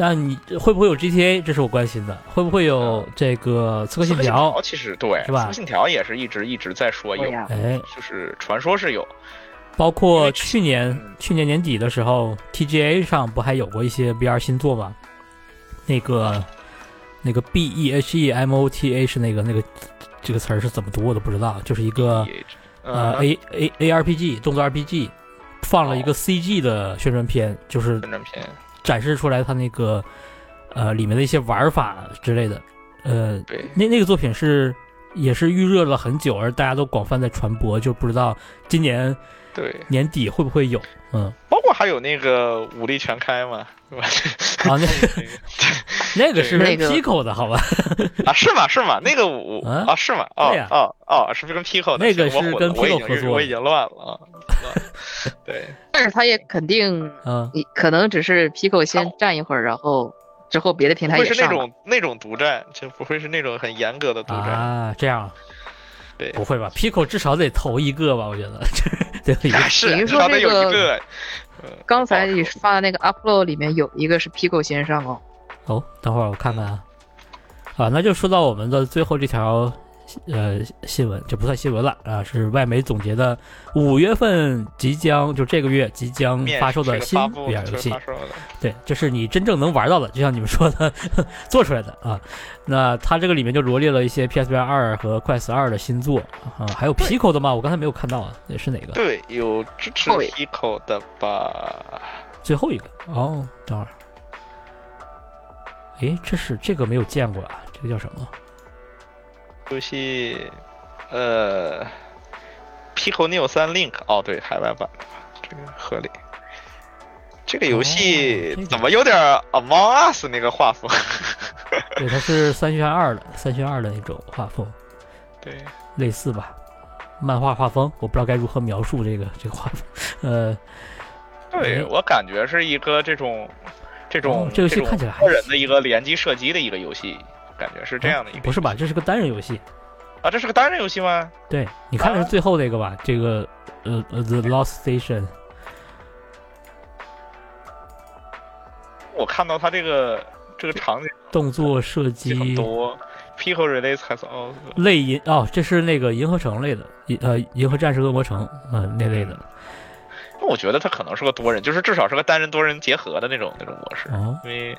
那你会不会有 GTA？这是我关心的。会不会有这个刺客信条？其实对，是吧？刺客信条也是一直一直在说有，哎，就是传说是有。包括去年去年年底的时候，TGA 上不还有过一些 VR 新作吗？那个那个 B E H E M O T H 那个那个这个词儿是怎么读我都不知道，就是一个呃 A A A R P G 动作 R P G，放了一个 C G 的宣传片，就是宣传片。展示出来它那个，呃，里面的一些玩法之类的，呃，对，那那个作品是也是预热了很久，而大家都广泛在传播，就不知道今年对年底会不会有，嗯，包括还有那个武力全开嘛，对吧？啊，那个 那个是 Pico 的好吧？啊，是吗？是吗？那个武啊，是吗？哦哦哦，是不是跟 Pico 那个是跟 Pico 合作？我已经乱了啊。对，但是他也肯定，嗯，可能只是 Pico 先站一会儿，然后之后别的平台也是那种那种独占，就不会是那种很严格的独占啊。这样，对，不会吧？Pico 至少得投一个吧？我觉得，对，是至少得有一个。刚才你发的那个 Upload 里面有一个是 Pico 先上哦。哦，等会儿我看看啊。啊，那就说到我们的最后这条。呃，新闻这不算新闻了啊，是外媒总结的五月份即将就这个月即将发售的新 VR 游戏。对，就是你真正能玩到的，就像你们说的，做出来的啊。那它这个里面就罗列了一些 PSVR 二和 Quest 二的新作啊，还有 Pico 的吗？我刚才没有看到啊，那是哪个？对，有支持 Pico 的吧？最后一个哦，等会儿。哎，这是这个没有见过啊，这个叫什么？游戏，呃，Pico Neo 三 Link，哦，对，海外版，这个合理。这个游戏怎么有点 Among Us 那个画风？对，它是三选二的，三选二的那种画风。对，类似吧，漫画画风，我不知道该如何描述这个这个画风。呃，对我感觉是一个这种这种这游戏看起来多人的一个联机射击的一个游戏。感觉是这样的一个，不是吧？这是个单人游戏啊！这是个单人游戏吗？对，你看的是最后那个吧？这个呃呃，The Lost Station。我看到他这个这个场景，动作射击很多，Pico Release 还是哦，类银哦，这是那个银河城类的，银呃银河战士恶魔城嗯那类的。那我觉得它可能是个多人，就是至少是个单人多人结合的那种那种模式，因为。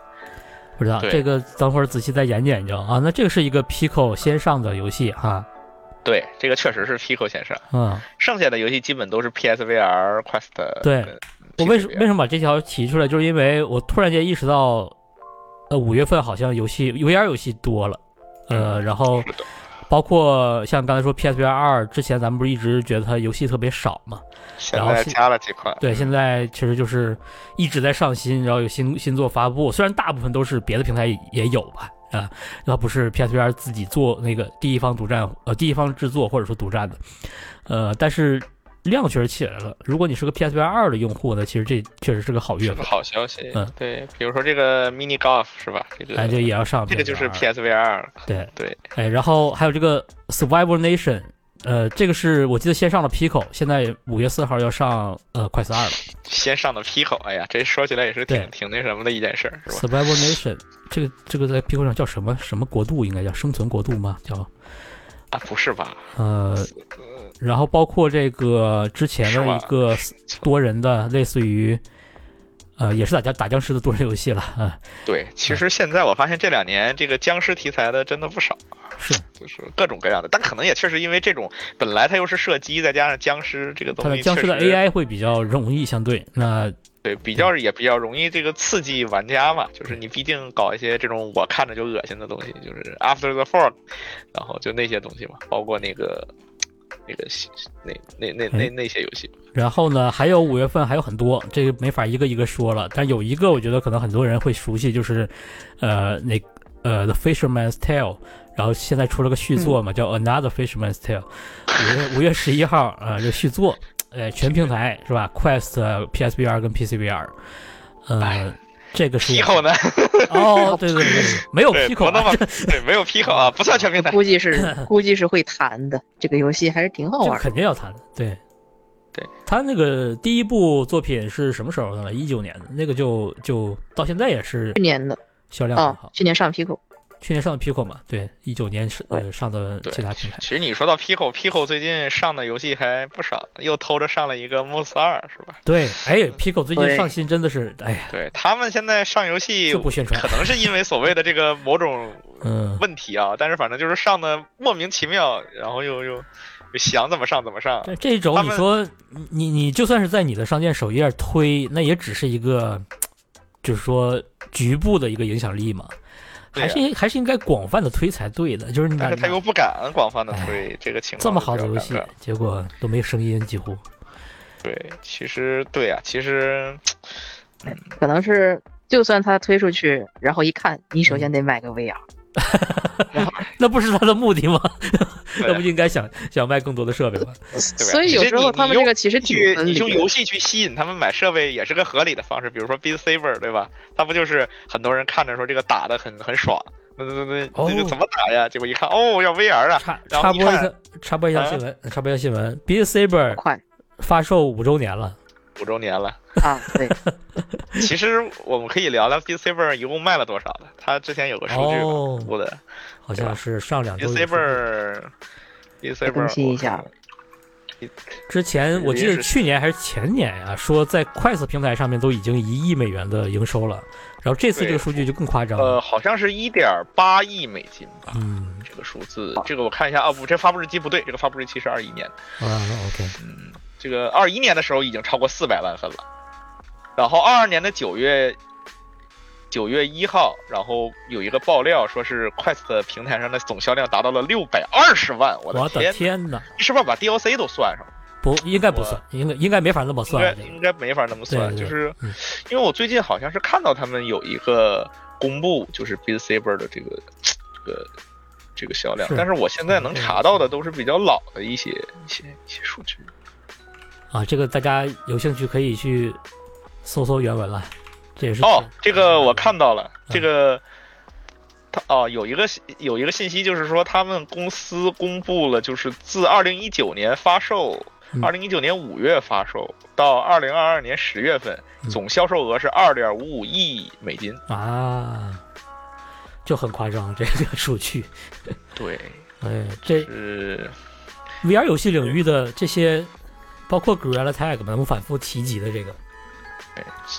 不知道这个，等会儿仔细再研究研究啊。那这个是一个 Pico 先上的游戏哈，对，这个确实是 Pico 先上。嗯，剩下的游戏基本都是 PSVR、Quest。对，我为什为什么把这条提出来，就是因为我突然间意识到，呃，五月份好像游戏 VR 游戏多了，呃，然后包括像刚才说 PSVR 二之前，咱们不是一直觉得它游戏特别少嘛？现在加了几款。对，现在其实就是一直在上新，然后有新新作发布，虽然大部分都是别的平台也有吧。啊，那不是 PSVR 自己做那个第一方独占，呃，第一方制作或者说独占的，呃，但是量确实起来了。如果你是个 PSVR 二的用户呢，其实这确实是个好月份，好消息。嗯，对，比如说这个 Mini Golf 是吧？这个哎，这也要上，这个就是 PSVR。对对，哎，然后还有这个 Survival Nation。呃，这个是我记得先上了 Pico，现在五月四号要上呃快四二了。先上的 Pico，哎呀，这说起来也是挺挺那什么的一件事儿，是吧？Survival Nation，这个这个在 Pico 上叫什么什么国度？应该叫生存国度吗？叫啊，不是吧？呃，然后包括这个之前的一个多人的，类似于。呃，也是打僵打僵尸的多人游戏了啊。对，其实现在我发现这两年这个僵尸题材的真的不少，是，就是各种各样的。但可能也确实因为这种本来它又是射击，再加上僵尸这个东西，僵尸的 AI 会比较容易相对。那对，比较也比较容易这个刺激玩家嘛。就是你毕竟搞一些这种我看着就恶心的东西，就是 After the Fall，然后就那些东西嘛，包括那个。那个那那那那那些游戏，然后呢，还有五月份还有很多，这个没法一个一个说了。但有一个我觉得可能很多人会熟悉，就是，呃，那呃《The Fisherman's Tale》，然后现在出了个续作嘛，叫《Another Fisherman's Tale》，五月五月十一号啊，这续作，呃，全平台是吧？Quest、PSVR 跟 PCVR，呃。这个是 Pico 呢？哦，对对对，没有皮口那么对，没有 Pico 啊，不算全平台。估计是 估计是会弹的，这个游戏还是挺好玩。肯定要弹的，对，对。他那个第一部作品是什么时候的了？一九年的那个就就到现在也是去年的销量很好，去年上 Pico。去年上的 Pico 嘛，对，一九年是呃上的其他平台。其实你说到 Pico，Pico 最近上的游戏还不少，又偷着上了一个 Moss 二，是吧？对，哎，Pico 最近上新真的是，哎呀，对他们现在上游戏就不宣传，可能是因为所谓的这个某种 嗯问题啊，但是反正就是上的莫名其妙，然后又又想怎么上怎么上。这种你说你你就算是在你的商店首页推，那也只是一个，就是说局部的一个影响力嘛。还是还是应该广泛的推才对的，就是但是他又不敢广泛的推这个情况。这么好的游戏，结果都没声音，几乎。对，其实对啊，其实，可能是就算他推出去，然后一看，你首先得买个 VR。那不是他的目的吗？那不应该想想卖更多的设备吗？所以有时候他们这个其实挺你用游戏去吸引他们买设备，也是个合理的方式。比如说 Beat Saber，对吧？他不就是很多人看着说这个打的很很爽，那那那那个怎么打呀？结果一看，哦，要 VR 啊！插插播一下，插播一下新闻，插播一下新闻，Beat Saber 快发售五周年了。五周年了啊！对，其实我们可以聊聊 B 本一共卖了多少的。他之前有个数据公的，好像是上两周。本更新一下。之前我记得去年还是前年呀，说在快速平台上面都已经一亿美元的营收了。然后这次这个数据就更夸张了，呃，好像是一点八亿美金吧。嗯，这个数字，这个我看一下啊，不，这发布日期不对，这个发布日期是二一年。啊，OK，嗯。这个二一年的时候已经超过四百万份了，然后二二年的九月九月一号，然后有一个爆料说是 Quest 平台上的总销量达到了六百二十万，我的天哪！是不是把 DLC 都算上了？不，应该不算，应该应该没法那么算，应该应该没法那么算，就是因为我最近好像是看到他们有一个公布，就是 Beat Saber 的这个这个这个销量，但是我现在能查到的都是比较老的一些一些一些数据。啊，这个大家有兴趣可以去搜搜原文了，这也是哦。这个我看到了，这个他哦有一个有一个信息，就是说他们公司公布了，就是自二零一九年发售，二零一九年五月发售到二零二二年十月份，总销售额是二点五五亿美金啊，就很夸张这个 数据。对，哎，这是 VR 游戏领域的这些。包括 Gorilla Tag 嘛，我们反复提及的这个，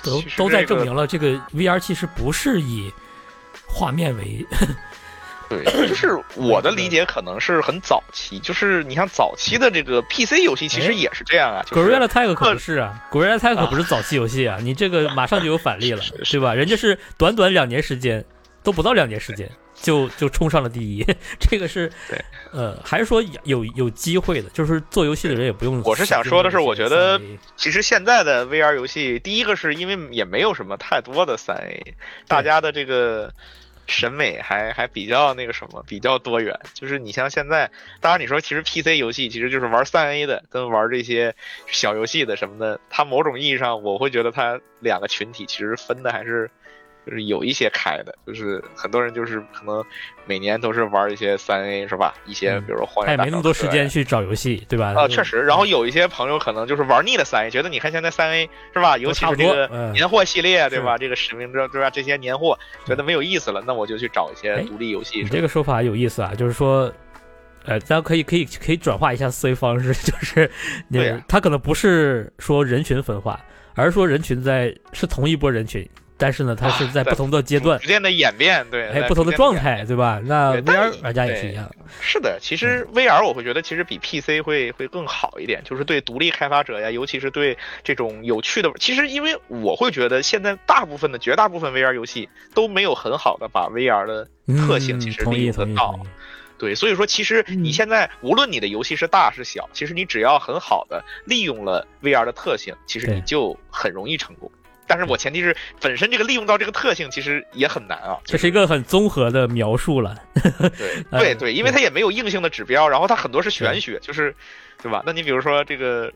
都都在证明了这个 VR 其实不是以画面为 对，就是我的理解可能是很早期，就是你像早期的这个 PC 游戏，其实也是这样啊。Gorilla Tag 可不是啊，Gorilla Tag 可不是早期游戏啊，你这个马上就有反例了，对吧？人家是短短两年时间，都不到两年时间。就就冲上了第一，这个是，对呃，还是说有有机会的，就是做游戏的人也不用。我是想说的是，我觉得其实现在的 VR 游戏，第一个是因为也没有什么太多的三 A，大家的这个审美还还比较那个什么，比较多元。就是你像现在，当然你说其实 PC 游戏其实就是玩三 A 的，跟玩这些小游戏的什么的，它某种意义上我会觉得它两个群体其实分的还是。就是有一些开的，就是很多人就是可能每年都是玩一些三 A 是吧？一些比如说荒野大没那么多时间去找游戏，对吧？啊，确实。然后有一些朋友可能就是玩腻了三 A，觉得你看现在三 A 是吧？尤其是这个年货系列对吧？这个使命者对吧？这些年货觉得没有意思了，那我就去找一些独立游戏。你这个说法有意思啊，就是说，呃，咱可以可以可以转化一下思维方式，就是对，他可能不是说人群分化，而是说人群在是同一波人群。但是呢，它是在不同的阶段逐渐的演变，对，哎，不同的状态，对吧？那 VR 玩家也是一样。是的，其实 VR 我会觉得其实比 PC 会会更好一点，就是对独立开发者呀，尤其是对这种有趣的，其实因为我会觉得现在大部分的绝大部分 VR 游戏都没有很好的把 VR 的特性其实利用得到。对，所以说其实你现在无论你的游戏是大是小，其实你只要很好的利用了 VR 的特性，其实你就很容易成功。但是我前提是本身这个利用到这个特性其实也很难啊，这是一个很综合的描述了。对 对对，因为它也没有硬性的指标，然后它很多是玄学，就是对吧？那你比如说这个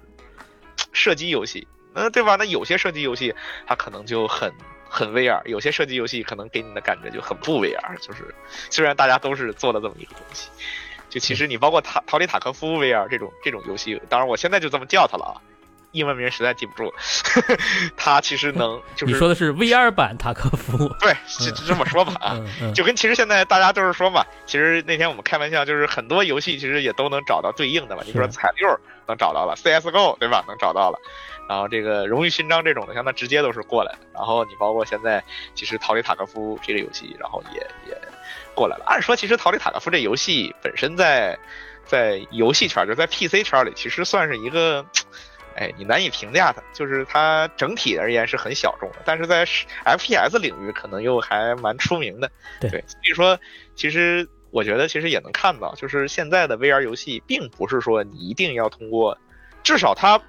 射击游戏，那对吧？那有些射击游戏它可能就很很 VR，有些射击游戏可能给你的感觉就很不 VR。就是虽然大家都是做了这么一个东西，就其实你包括塔逃离塔科夫 VR 这种这种游戏，当然我现在就这么叫它了啊。英文名实在记不住，呵呵他其实能 就是你说的是 VR 版塔科夫，对，就就这么说吧啊，就跟其实现在大家都是说嘛，其实那天我们开玩笑，就是很多游戏其实也都能找到对应的嘛，你比如说彩六能找到了，CSGO 对吧？能找到了，然后这个荣誉勋章这种的，像它直接都是过来，然后你包括现在其实逃离塔科夫这个游戏，然后也也过来了。按说其实逃离塔科夫这游戏本身在在游戏圈就在 PC 圈里，其实算是一个。哎，你难以评价它，就是它整体而言是很小众的，但是在 FPS 领域可能又还蛮出名的。对，所以说，其实我觉得其实也能看到，就是现在的 VR 游戏，并不是说你一定要通过，至少它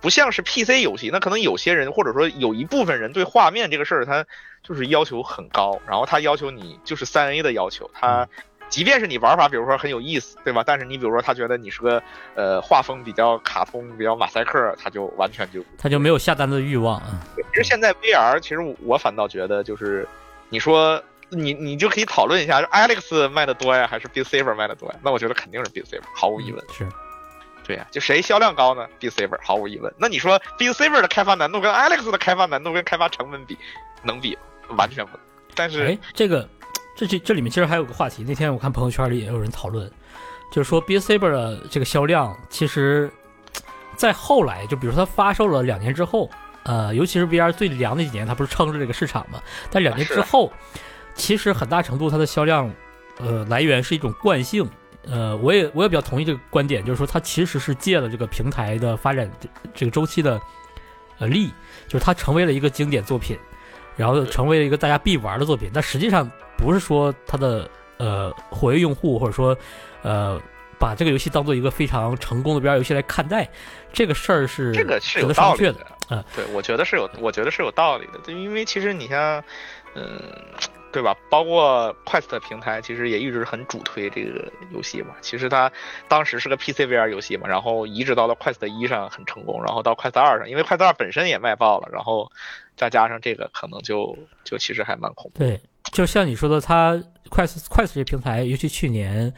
不像是 PC 游戏，那可能有些人或者说有一部分人对画面这个事儿，他就是要求很高，然后他要求你就是三 A 的要求，他。即便是你玩法，比如说很有意思，对吧？但是你比如说他觉得你是个，呃，画风比较卡通、比较马赛克，他就完全就他就没有下单的欲望啊。其实现在 VR，其实我反倒觉得就是，你说你你就可以讨论一下，Alex 卖的多呀，还是 b s a v e r 卖的多呀？那我觉得肯定是 b s a v e r 毫无疑问。是，对呀，就谁销量高呢 b s a v e r 毫无疑问。那你说 b s a v e r 的开发难度跟 Alex 的开发难度跟开发成本比，能比？完全不能。但是，哎，这个。这这这里面其实还有个话题，那天我看朋友圈里也有人讨论，就是说 B Saber 的这个销量，其实，在后来，就比如说它发售了两年之后，呃，尤其是 VR 最凉那几年，它不是撑着这个市场嘛？但两年之后，其实很大程度它的销量，呃，来源是一种惯性。呃，我也我也比较同意这个观点，就是说它其实是借了这个平台的发展这个周期的呃力，就是它成为了一个经典作品，然后成为了一个大家必玩的作品，但实际上。不是说它的呃活跃用户，或者说呃把这个游戏当做一个非常成功的 VR 游戏来看待，这个事儿是这个是有道理的。嗯，对，我觉得是有，我觉得是有道理的。就因为其实你像，嗯，对吧？包括 Quest 平台其实也一直很主推这个游戏嘛。其实它当时是个 PC VR 游戏嘛，然后移植到了 Quest 一上很成功，然后到 Quest 二上，因为 Quest 二本身也卖爆了，然后再加上这个，可能就就其实还蛮恐怖。对。就像你说的，它快速快速这平台，尤其去年，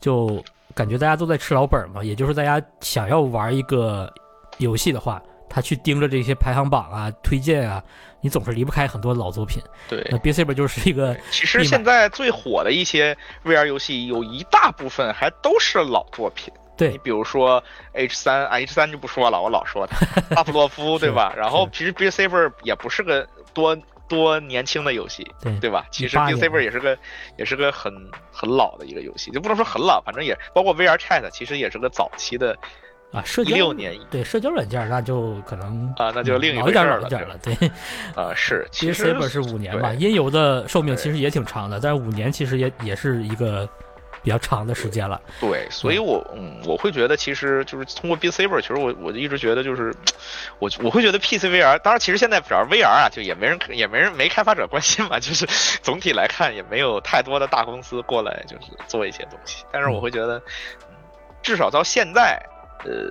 就感觉大家都在吃老本嘛。也就是大家想要玩一个游戏的话，他去盯着这些排行榜啊、推荐啊，你总是离不开很多老作品。对，那 B C 本就是一个。其实现在最火的一些 VR 游戏，有一大部分还都是老作品。对你比如说 H 三，H 三就不说了，我老说它，巴甫洛夫对吧？然后其实 B C 本也不是个多。多年轻的游戏，对对吧？其实 Beat Saber 也是个也是个很很老的一个游戏，就不能说很老，反正也包括 VR Chat，其实也是个早期的。啊，社交六年对社交软件那就可能啊，那就另一回事了，一点了，对，啊是，其实 Saber 是五年吧，音游的寿命其实也挺长的，但是五年其实也也是一个比较长的时间了。对，所以我嗯，我会觉得其实就是通过 B Saber，其实我我就一直觉得就是，我我会觉得 PC VR，当然其实现在主要 VR 啊，就也没人也没人没开发者关心嘛，就是总体来看也没有太多的大公司过来就是做一些东西，但是我会觉得，至少到现在，呃。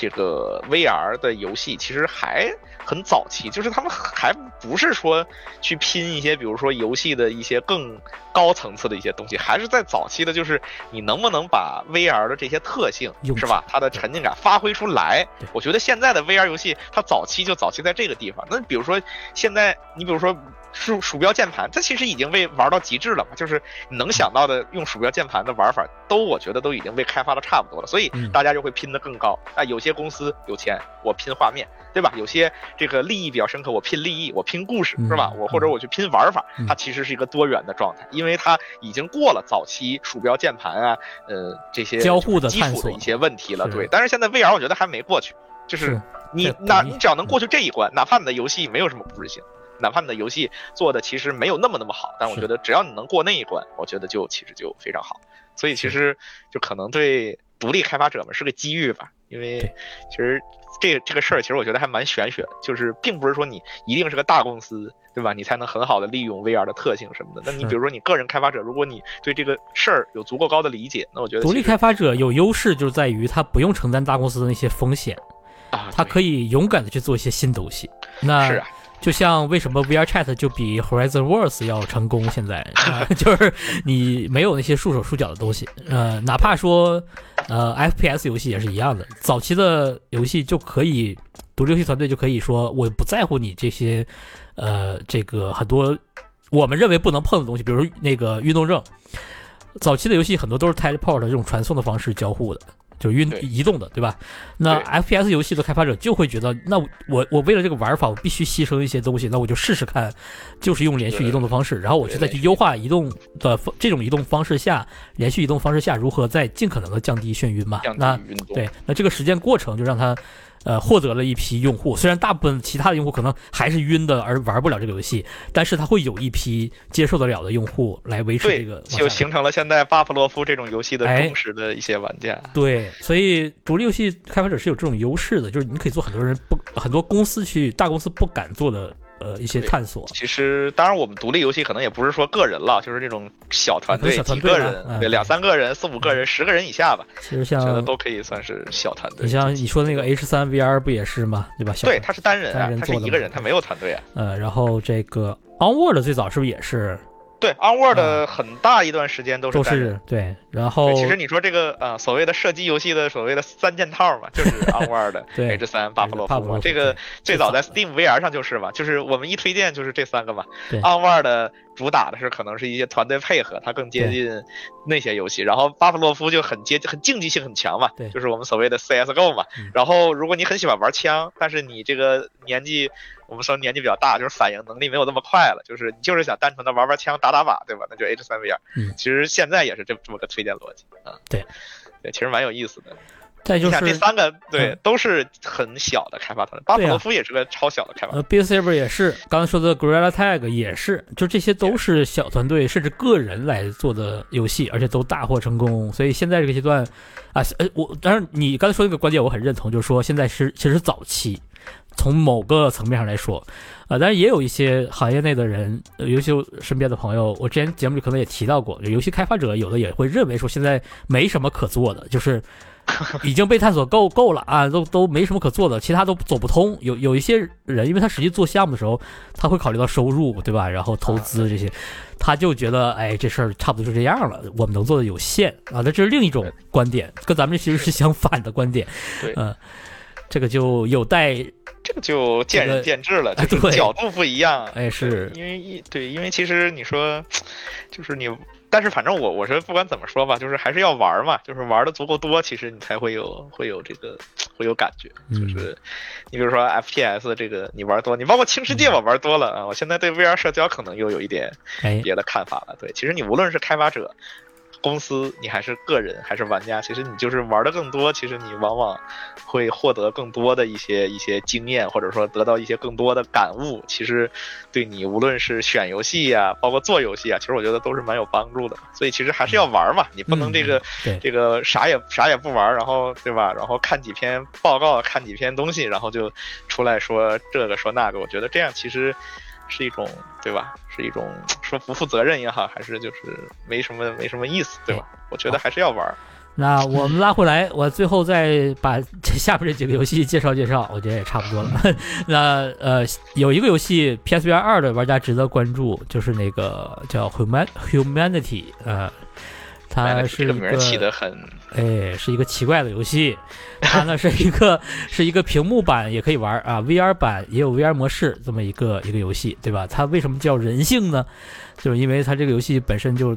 这个 VR 的游戏其实还很早期，就是他们还不是说去拼一些，比如说游戏的一些更高层次的一些东西，还是在早期的，就是你能不能把 VR 的这些特性，是吧？它的沉浸感发挥出来。我觉得现在的 VR 游戏，它早期就早期在这个地方。那比如说现在，你比如说。鼠鼠标键盘，它其实已经被玩到极致了嘛，就是你能想到的用鼠标键盘的玩法，都我觉得都已经被开发的差不多了，所以大家就会拼得更高啊。有些公司有钱，我拼画面，对吧？有些这个利益比较深刻，我拼利益，我拼故事，是吧？我或者我去拼玩法，它其实是一个多元的状态，因为它已经过了早期鼠标键盘啊，呃这些交互的基础的一些问题了。对，但是现在 VR 我觉得还没过去，就是你哪你只要能过去这一关，哪怕你的游戏没有什么故事性。哪怕你的游戏做的其实没有那么那么好，但我觉得只要你能过那一关，我觉得就其实就非常好。所以其实就可能对独立开发者们是个机遇吧，因为其实这这个事儿其实我觉得还蛮玄学的，就是并不是说你一定是个大公司，对吧？你才能很好的利用 VR 的特性什么的。那你比如说你个人开发者，如果你对这个事儿有足够高的理解，那我觉得独立开发者有优势就在于他不用承担大公司的那些风险啊，他可以勇敢的去做一些新东西。那是啊。就像为什么 VR Chat 就比 Horizon Worlds 要成功？现在 就是你没有那些束手束脚的东西。呃，哪怕说呃 FPS 游戏也是一样的，早期的游戏就可以独立游戏团队就可以说我不在乎你这些呃这个很多我们认为不能碰的东西，比如那个运动症。早期的游戏很多都是 teleport 这种传送的方式交互的。就运移动的，对吧？那 FPS 游戏的开发者就会觉得，那我我为了这个玩法，我必须牺牲一些东西，那我就试试看，就是用连续移动的方式，然后我就再去优化移动的这种移动方式下，连续移动方式下如何在尽可能的降低眩晕嘛？那对，那这个实践过程就让他。呃，获得了一批用户，虽然大部分其他的用户可能还是晕的而玩不了这个游戏，但是他会有一批接受得了的用户来维持这个，就形成了现在巴甫洛夫这种游戏的忠实的一些玩家。对，所以独立游戏开发者是有这种优势的，就是你可以做很多人不很多公司去大公司不敢做的。呃，一些探索。其实，当然，我们独立游戏可能也不是说个人了，就是这种小团队，几个人，对，两三个人、四五个人、十个人以下吧。其实像都可以算是小团队。你像你说那个 H 三 VR 不也是吗？对吧？对，他是单人啊，他是一个人，他没有团队啊。呃，然后这个 Onward 最早是不是也是？对，Onward 很大一段时间都是都是对，然后其实你说这个呃所谓的射击游戏的所谓的三件套嘛，就是 Onward、H 三、巴布洛夫嘛，这个最早在 Steam VR 上就是嘛，就是我们一推荐就是这三个嘛，Onward。主打的是可能是一些团队配合，它更接近那些游戏。然后巴甫洛夫就很接很竞技性很强嘛，对，就是我们所谓的 CS:GO 嘛。然后如果你很喜欢玩枪，但是你这个年纪，我们说年纪比较大，就是反应能力没有那么快了，就是你就是想单纯的玩玩枪打打靶，对吧？那就 H3VR。嗯，其实现在也是这这么个推荐逻辑啊。对，对，其实蛮有意思的。再就是这三个，对，都是很小的开发团队。巴甫洛夫也是个超小的开发。呃 b i Saber 也是，刚才说的 Gorilla Tag 也是，就这些都是小团队甚至个人来做的游戏，而且都大获成功。所以现在这个阶段，啊，呃，我当然你刚才说那个观点我很认同，就是说现在是其实早期，从某个层面上来说，啊，当然也有一些行业内的人，尤其身边的朋友，我之前节目里可能也提到过，游戏开发者有的也会认为说现在没什么可做的，就是。已经被探索够够了啊，都都没什么可做的，其他都走不通。有有一些人，因为他实际做项目的时候，他会考虑到收入，对吧？然后投资这些，他就觉得，哎，这事儿差不多就这样了，我们能做的有限啊。那这是另一种观点，跟咱们其实是相反的观点。对，嗯，这个就有待，这个就见仁见智了，就是角度不一样。哎，是因为一对，因为其实你说，就是你。但是反正我我说不管怎么说吧，就是还是要玩嘛，就是玩的足够多，其实你才会有会有这个会有感觉。就是你比如说 FPS 这个你玩多，你包括轻世界我玩多了啊，我现在对 VR 社交可能又有一点别的看法了。对，其实你无论是开发者。公司，你还是个人，还是玩家，其实你就是玩的更多，其实你往往会获得更多的一些一些经验，或者说得到一些更多的感悟。其实对你无论是选游戏呀，包括做游戏啊，其实我觉得都是蛮有帮助的。所以其实还是要玩嘛，你不能这个这个啥也啥也不玩，然后对吧？然后看几篇报告，看几篇东西，然后就出来说这个说那个。我觉得这样其实。是一种对吧？是一种说不负责任也好，还是就是没什么没什么意思，对吧？我觉得还是要玩。那我们拉回来，我最后再把这下边这几个游戏介绍介绍，我觉得也差不多了。那呃，有一个游戏 PSVR 二的玩家值得关注，就是那个叫 Human Humanity，呃。它是一个起得很，哎，是一个奇怪的游戏。它呢是一个是一个屏幕版也可以玩啊，VR 版也有 VR 模式这么一个一个游戏，对吧？它为什么叫人性呢？就是因为它这个游戏本身就。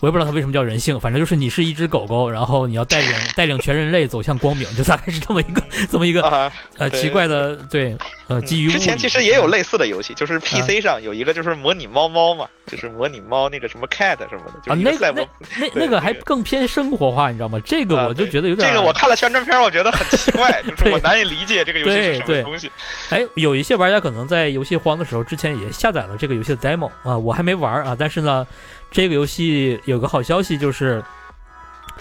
我也不知道它为什么叫人性，反正就是你是一只狗狗，然后你要带领带领全人类走向光明，就大概是这么一个这么一个呃奇怪的对呃基于之前其实也有类似的游戏，就是 PC 上有一个就是模拟猫猫嘛，就是模拟猫那个什么 cat 什么的，就那个那那 那个还更偏生活化，你知道吗？这个我就觉得有点这个我看了宣传片，我觉得很奇怪，就是我难以理解这个游戏是什么东西。哎，有一些玩家可能在游戏荒的时候之前也下载了这个游戏的 demo 啊，我还没玩啊，但是呢。这个游戏有个好消息，就是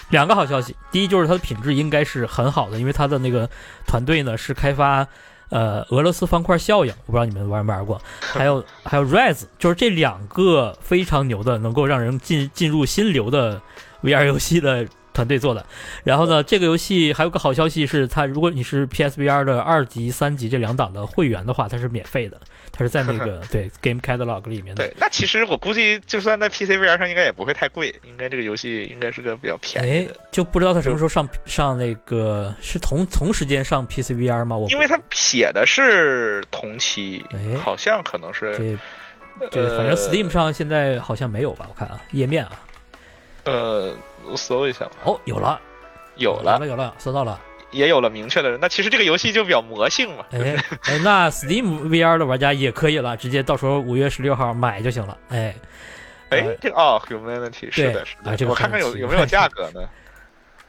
两个好消息。第一就是它的品质应该是很好的，因为它的那个团队呢是开发呃俄罗斯方块效应，我不知道你们玩没玩过。还有还有 Rise，就是这两个非常牛的，能够让人进进入心流的 VR 游戏的。团队做的，然后呢，这个游戏还有个好消息是，它如果你是 PSVR 的二级、三级这两档的会员的话，它是免费的，它是在那个 对 Game Catalog 里面的。对，那其实我估计，就算在 PCVR 上，应该也不会太贵，应该这个游戏应该是个比较便宜的。就不知道它什么时候上上那个是同同时间上 PCVR 吗？我因为它写的是同期，好像可能是对对，反正 Steam 上现在好像没有吧？我看啊，页面啊，呃。我搜一下吧哦，有了，有了，有了，有了，搜到了，也有了明确的人。那其实这个游戏就比较魔性嘛。哎哎，那 Steam VR 的玩家也可以了，直接到时候五月十六号买就行了。哎哎，这个哦，Humanity 是的，是的。这个我看看有有没有价格呢？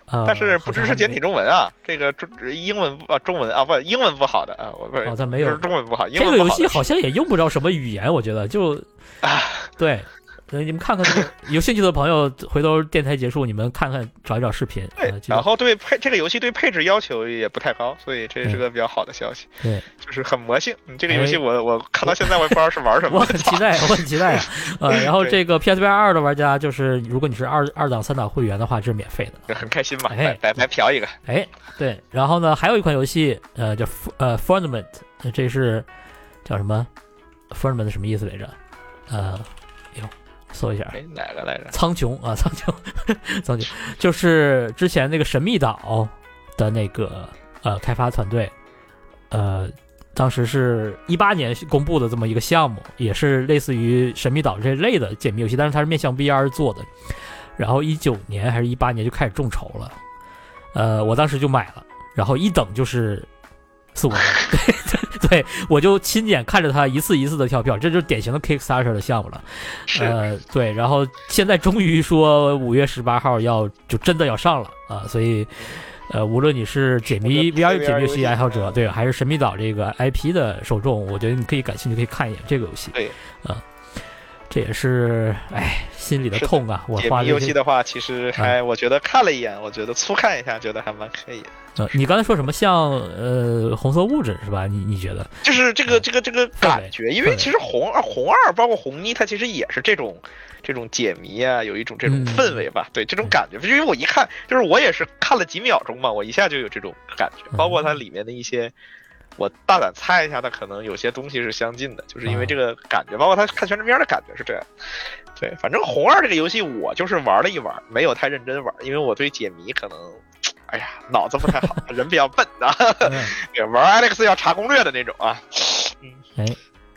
啊，但是不支持简体中文啊，这个中英文啊中文啊不英文不好的啊，我好像没有中文不好。这个游戏好像也用不着什么语言，我觉得就啊对。你们看看，有兴趣的朋友，回头电台结束，你们看看找一找视频。对，然后对配这个游戏对配置要求也不太高，所以这是个比较好的消息。对，就是很魔性。这个游戏我我看到现在我也不知道是玩什么。我很期待，我很期待啊！呃，然后这个 PSVR 二的玩家，就是如果你是二二档、三档会员的话，这是免费的，很开心嘛。哎，白白嫖一个。哎，对。然后呢，还有一款游戏，呃，叫呃 Fundament，这是叫什么？Fundament 什么意思来着？呃。搜一下，哪个来着？苍穹啊，苍穹，苍穹，就是之前那个神秘岛的那个呃开发团队，呃，当时是一八年公布的这么一个项目，也是类似于神秘岛这类的解密游戏，但是它是面向 VR 做的。然后一九年还是一八年就开始众筹了，呃，我当时就买了，然后一等就是四五 对。对，我就亲眼看着他一次一次的跳票，这就是典型的 Kickstarter 的项目了。呃，对，然后现在终于说五月十八号要就真的要上了啊，所以，呃，无论你是解谜 VR 解谜游戏爱好者，对，还是神秘岛这个 IP 的受众，我觉得你可以感兴趣可以看一眼这个游戏。对，嗯。这也是哎，心里的痛啊！我花游戏的话，其实还我觉得看了一眼，我觉得粗看一下，觉得还蛮可以。呃，你刚才说什么像呃红色物质是吧？你你觉得？就是这个这个这个感觉，因为其实红二红二包括红一，它其实也是这种这种解谜啊，有一种这种氛围吧？对，这种感觉，因为我一看，就是我也是看了几秒钟嘛，我一下就有这种感觉，包括它里面的一些。我大胆猜一下，它可能有些东西是相近的，就是因为这个感觉，包括他看宣传片的感觉是这样。对，反正红二这个游戏我就是玩了一玩，没有太认真玩，因为我对解谜可能，哎呀，脑子不太好，人比较笨啊。玩 Alex 要查攻略的那种啊。嗯，哎，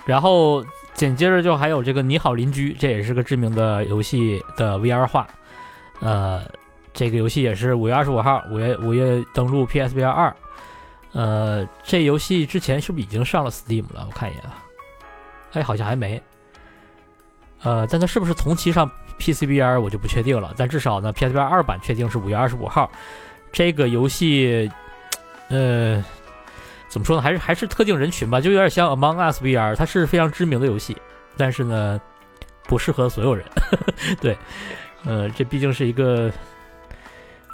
然后紧接着就还有这个你好邻居，这也是个知名的游戏的 VR 化。呃，这个游戏也是五月二十五号，五月五月登陆 PSVR 二。呃，这游戏之前是不是已经上了 Steam 了？我看一眼啊，哎，好像还没。呃，但它是不是同期上 PCBR 我就不确定了。但至少呢，PSVR 二版确定是五月二十五号。这个游戏，呃，怎么说呢？还是还是特定人群吧，就有点像 Among Us VR，它是非常知名的游戏，但是呢，不适合所有人。对，呃，这毕竟是一个。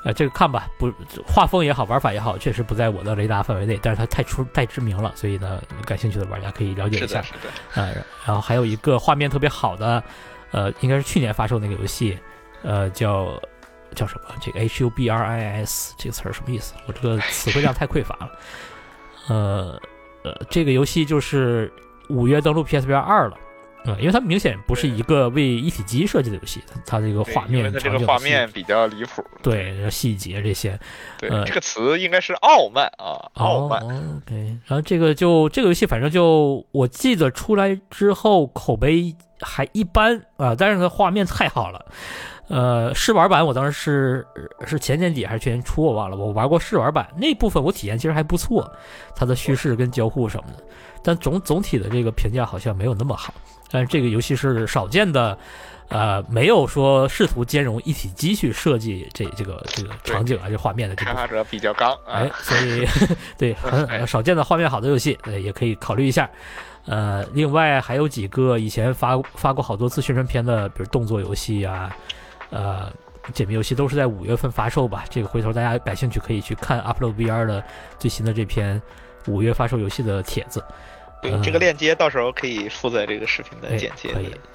呃，这个看吧，不，画风也好，玩法也好，确实不在我的雷达范围内。但是它太出太知名了，所以呢，感兴趣的玩家可以了解一下。啊，呃，然后还有一个画面特别好的，呃，应该是去年发售那个游戏，呃，叫叫什么？这个 H U B R I S 这个词儿什么意思？我这个词汇量太匮乏了。呃呃，这个游戏就是五月登陆 P S V R 二了。嗯，因为它明显不是一个为一体机设计的游戏，它它这个画面，它这个画面比较离谱，对细节这些，对这个词应该是傲慢啊，傲慢。OK，然后这个就这个游戏，反正就我记得出来之后口碑还一般啊，但是它画面太好了。呃，试玩版我当时是是前年底还是去年初我忘了，我玩过试玩版。那部分，我体验其实还不错，它的叙事跟交互什么的，但总总体的这个评价好像没有那么好。但是这个游戏是少见的，呃，没有说试图兼容一体机去设计这这个这个场景啊，这画面的。开发者比较刚，哎，所以 对很少见的画面好的游戏，呃，也可以考虑一下。呃，另外还有几个以前发发过好多次宣传片的，比如动作游戏啊，呃，解谜游戏都是在五月份发售吧。这个回头大家感兴趣可以去看 Upload VR 的最新的这篇五月发售游戏的帖子。对这个链接，到时候可以附在这个视频的简介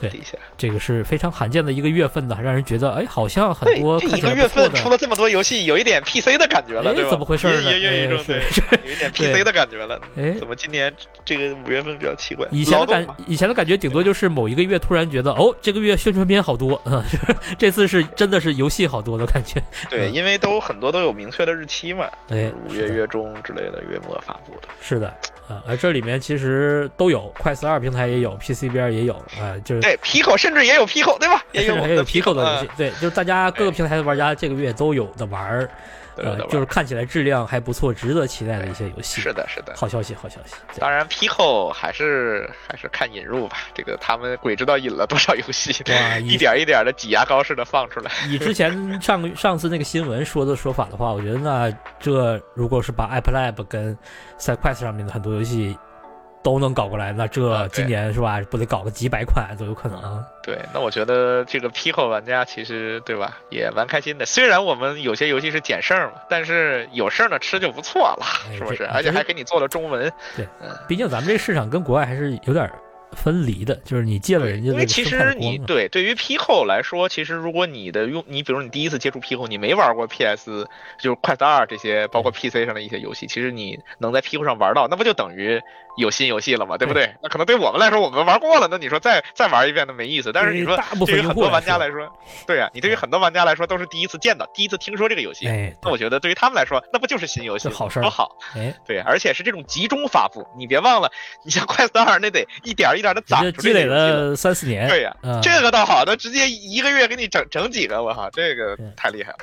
底下。这个是非常罕见的一个月份的，让人觉得哎，好像很多这一个月份出了这么多游戏，有一点 PC 的感觉了，对吧？怎么回事呢？有一种对，有一点 PC 的感觉了。哎，怎么今年这个五月份比较奇怪？以前的感以前的感觉顶多就是某一个月突然觉得哦，这个月宣传片好多啊，这次是真的是游戏好多的感觉。对，因为都很多都有明确的日期嘛，哎，五月月中之类的月末发布的。是的。啊，而这里面其实都有，快四二平台也有，PC 边也有，啊，就是对，Pico 甚至也有 Pico，对吧？也有也有 Pico 的游戏，对，就是大家各个平台的玩家这个月都有的玩儿。呃，就是看起来质量还不错，值得期待的一些游戏。是的，是的，好消息，好消息。当然，Pico 还是还是看引入吧。这个他们鬼知道引了多少游戏，一点一点的挤牙膏似的放出来。以之前上上次那个新闻说的说法的话，我觉得那这如果是把 Apple Lab 跟 SideQuest 上面的很多游戏。都能搞过来，那这今年是吧？不得搞个几百款都有可能。对，那我觉得这个 Pico 玩家其实对吧，也蛮开心的。虽然我们有些游戏是捡剩嘛，但是有剩的吃就不错了，是不是？而且还给你做了中文。对，毕竟咱们这市场跟国外还是有点。分离的，就是你借了人家的。因为其实你对对于 P 后来说，其实如果你的用你比如你第一次接触 P 后，你没玩过 PS，就是快四二这些，包括 PC 上的一些游戏，其实你能在 P 后上玩到，那不就等于有新游戏了吗？对不对？那可能对我们来说，我们玩过了，那你说再再玩一遍都没意思。但是你说对于很多玩家来说，对呀，你对于很多玩家来说都是第一次见到，第一次听说这个游戏。那我觉得对于他们来说，那不就是新游戏？好事多好。哎，对，而且是这种集中发布，你别忘了，你像快四二那得一点一点的攒积累了三四年。对呀，这个倒好，那直接一个月给你整整几个，我靠，这个太厉害了。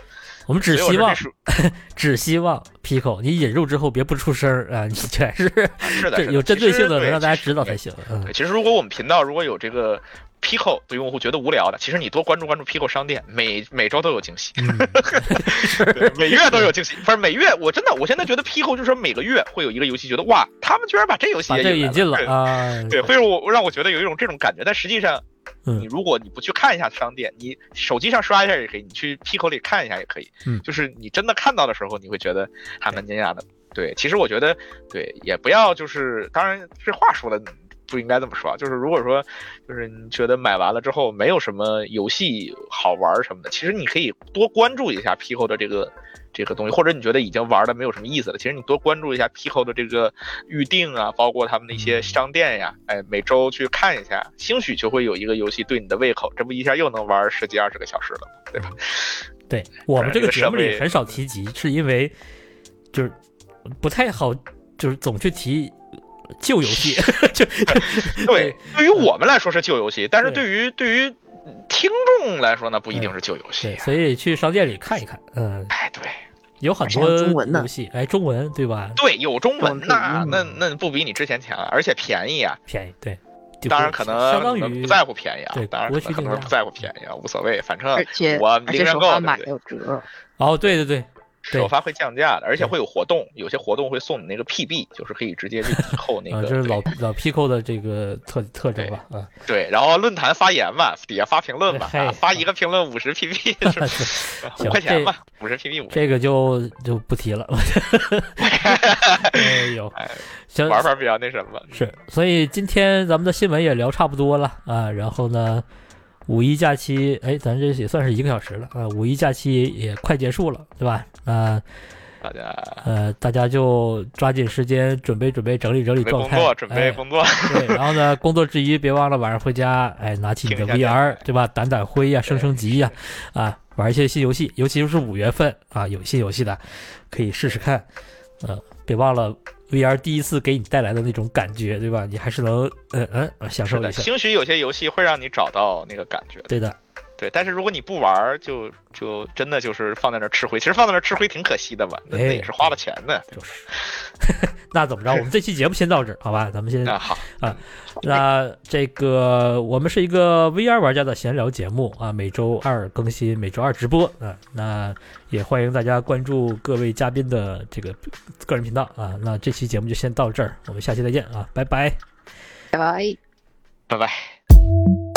我们只希望，只希望 Pico 你引入之后别不出声啊，你全是 是的，有针对性的，能让大家知道才行。嗯，其实如果我们频道如果有这个 Pico 的用户觉得无聊的，其实你多关注关注 Pico 商店，每每周都有惊喜，每月都有惊喜。不是每月，我真的我现在觉得 Pico 就是说每个月会有一个游戏，觉得哇，他们居然把这游戏也引进了啊，对，会让我让我觉得有一种这种感觉，但实际上。你如果你不去看一下商店，你手机上刷一下也可以，你去 Pico 里看一下也可以。嗯，就是你真的看到的时候，你会觉得还蛮惊讶的。对，其实我觉得，对，也不要就是，当然这话说的不应该这么说，就是如果说，就是你觉得买完了之后没有什么游戏好玩什么的，其实你可以多关注一下 Pico 的这个。这个东西，或者你觉得已经玩的没有什么意思了，其实你多关注一下 Pico 的这个预定啊，包括他们的一些商店呀，哎，每周去看一下，兴许就会有一个游戏对你的胃口，这不一下又能玩十几二十个小时了，对吧？对我们这个节目里很少提及，是因为就是不太好，就是总去提旧游戏，就对，对于我们来说是旧游戏，但是对于对于。听众来说呢，不一定是旧游戏，所以去商店里看一看。嗯，哎，对，有很多游戏，哎，中文对吧？对，有中文，那那那不比你之前强，而且便宜啊，便宜，对。当然可能相当于不在乎便宜啊，对，当然可能不在乎便宜啊，无所谓，反正我零元购买有折。哦，对对对。首发会降价的，而且会有活动，有些活动会送你那个 PB，就是可以直接就扣那个。啊，这是老老 Pico 的这个特特征吧？啊，对。然后论坛发言嘛，底下发评论嘛，发一个评论五十 PB，五块钱吧，五十 PB 五。这个就就不提了。哎呦，行，玩法比较那什么。是，所以今天咱们的新闻也聊差不多了啊，然后呢？五一假期，哎，咱这也算是一个小时了啊！五一假期也快结束了，对吧？那大家呃，大家就抓紧时间准备准备，整理整理状态，准备工作。对，然后呢，工作之余别忘了晚上回家，哎，拿起你的 VR，对吧？掸掸灰呀，升升级呀，啊，玩一些新游戏，尤其是五月份啊，有新游戏的可以试试看。呃，别忘了。VR 第一次给你带来的那种感觉，对吧？你还是能，嗯嗯，享受一下。兴许有些游戏会让你找到那个感觉。对的。对，但是如果你不玩，就就真的就是放在那吃灰。其实放在那吃灰挺可惜的吧？那也是花了钱的。就是。那怎么着？我们这期节目先到这儿，好吧？咱们先啊好啊。那这个我们是一个 VR 玩家的闲聊节目啊，每周二更新，每周二直播啊。那也欢迎大家关注各位嘉宾的这个个人频道啊。那这期节目就先到这儿，我们下期再见啊，拜拜，拜拜，拜拜。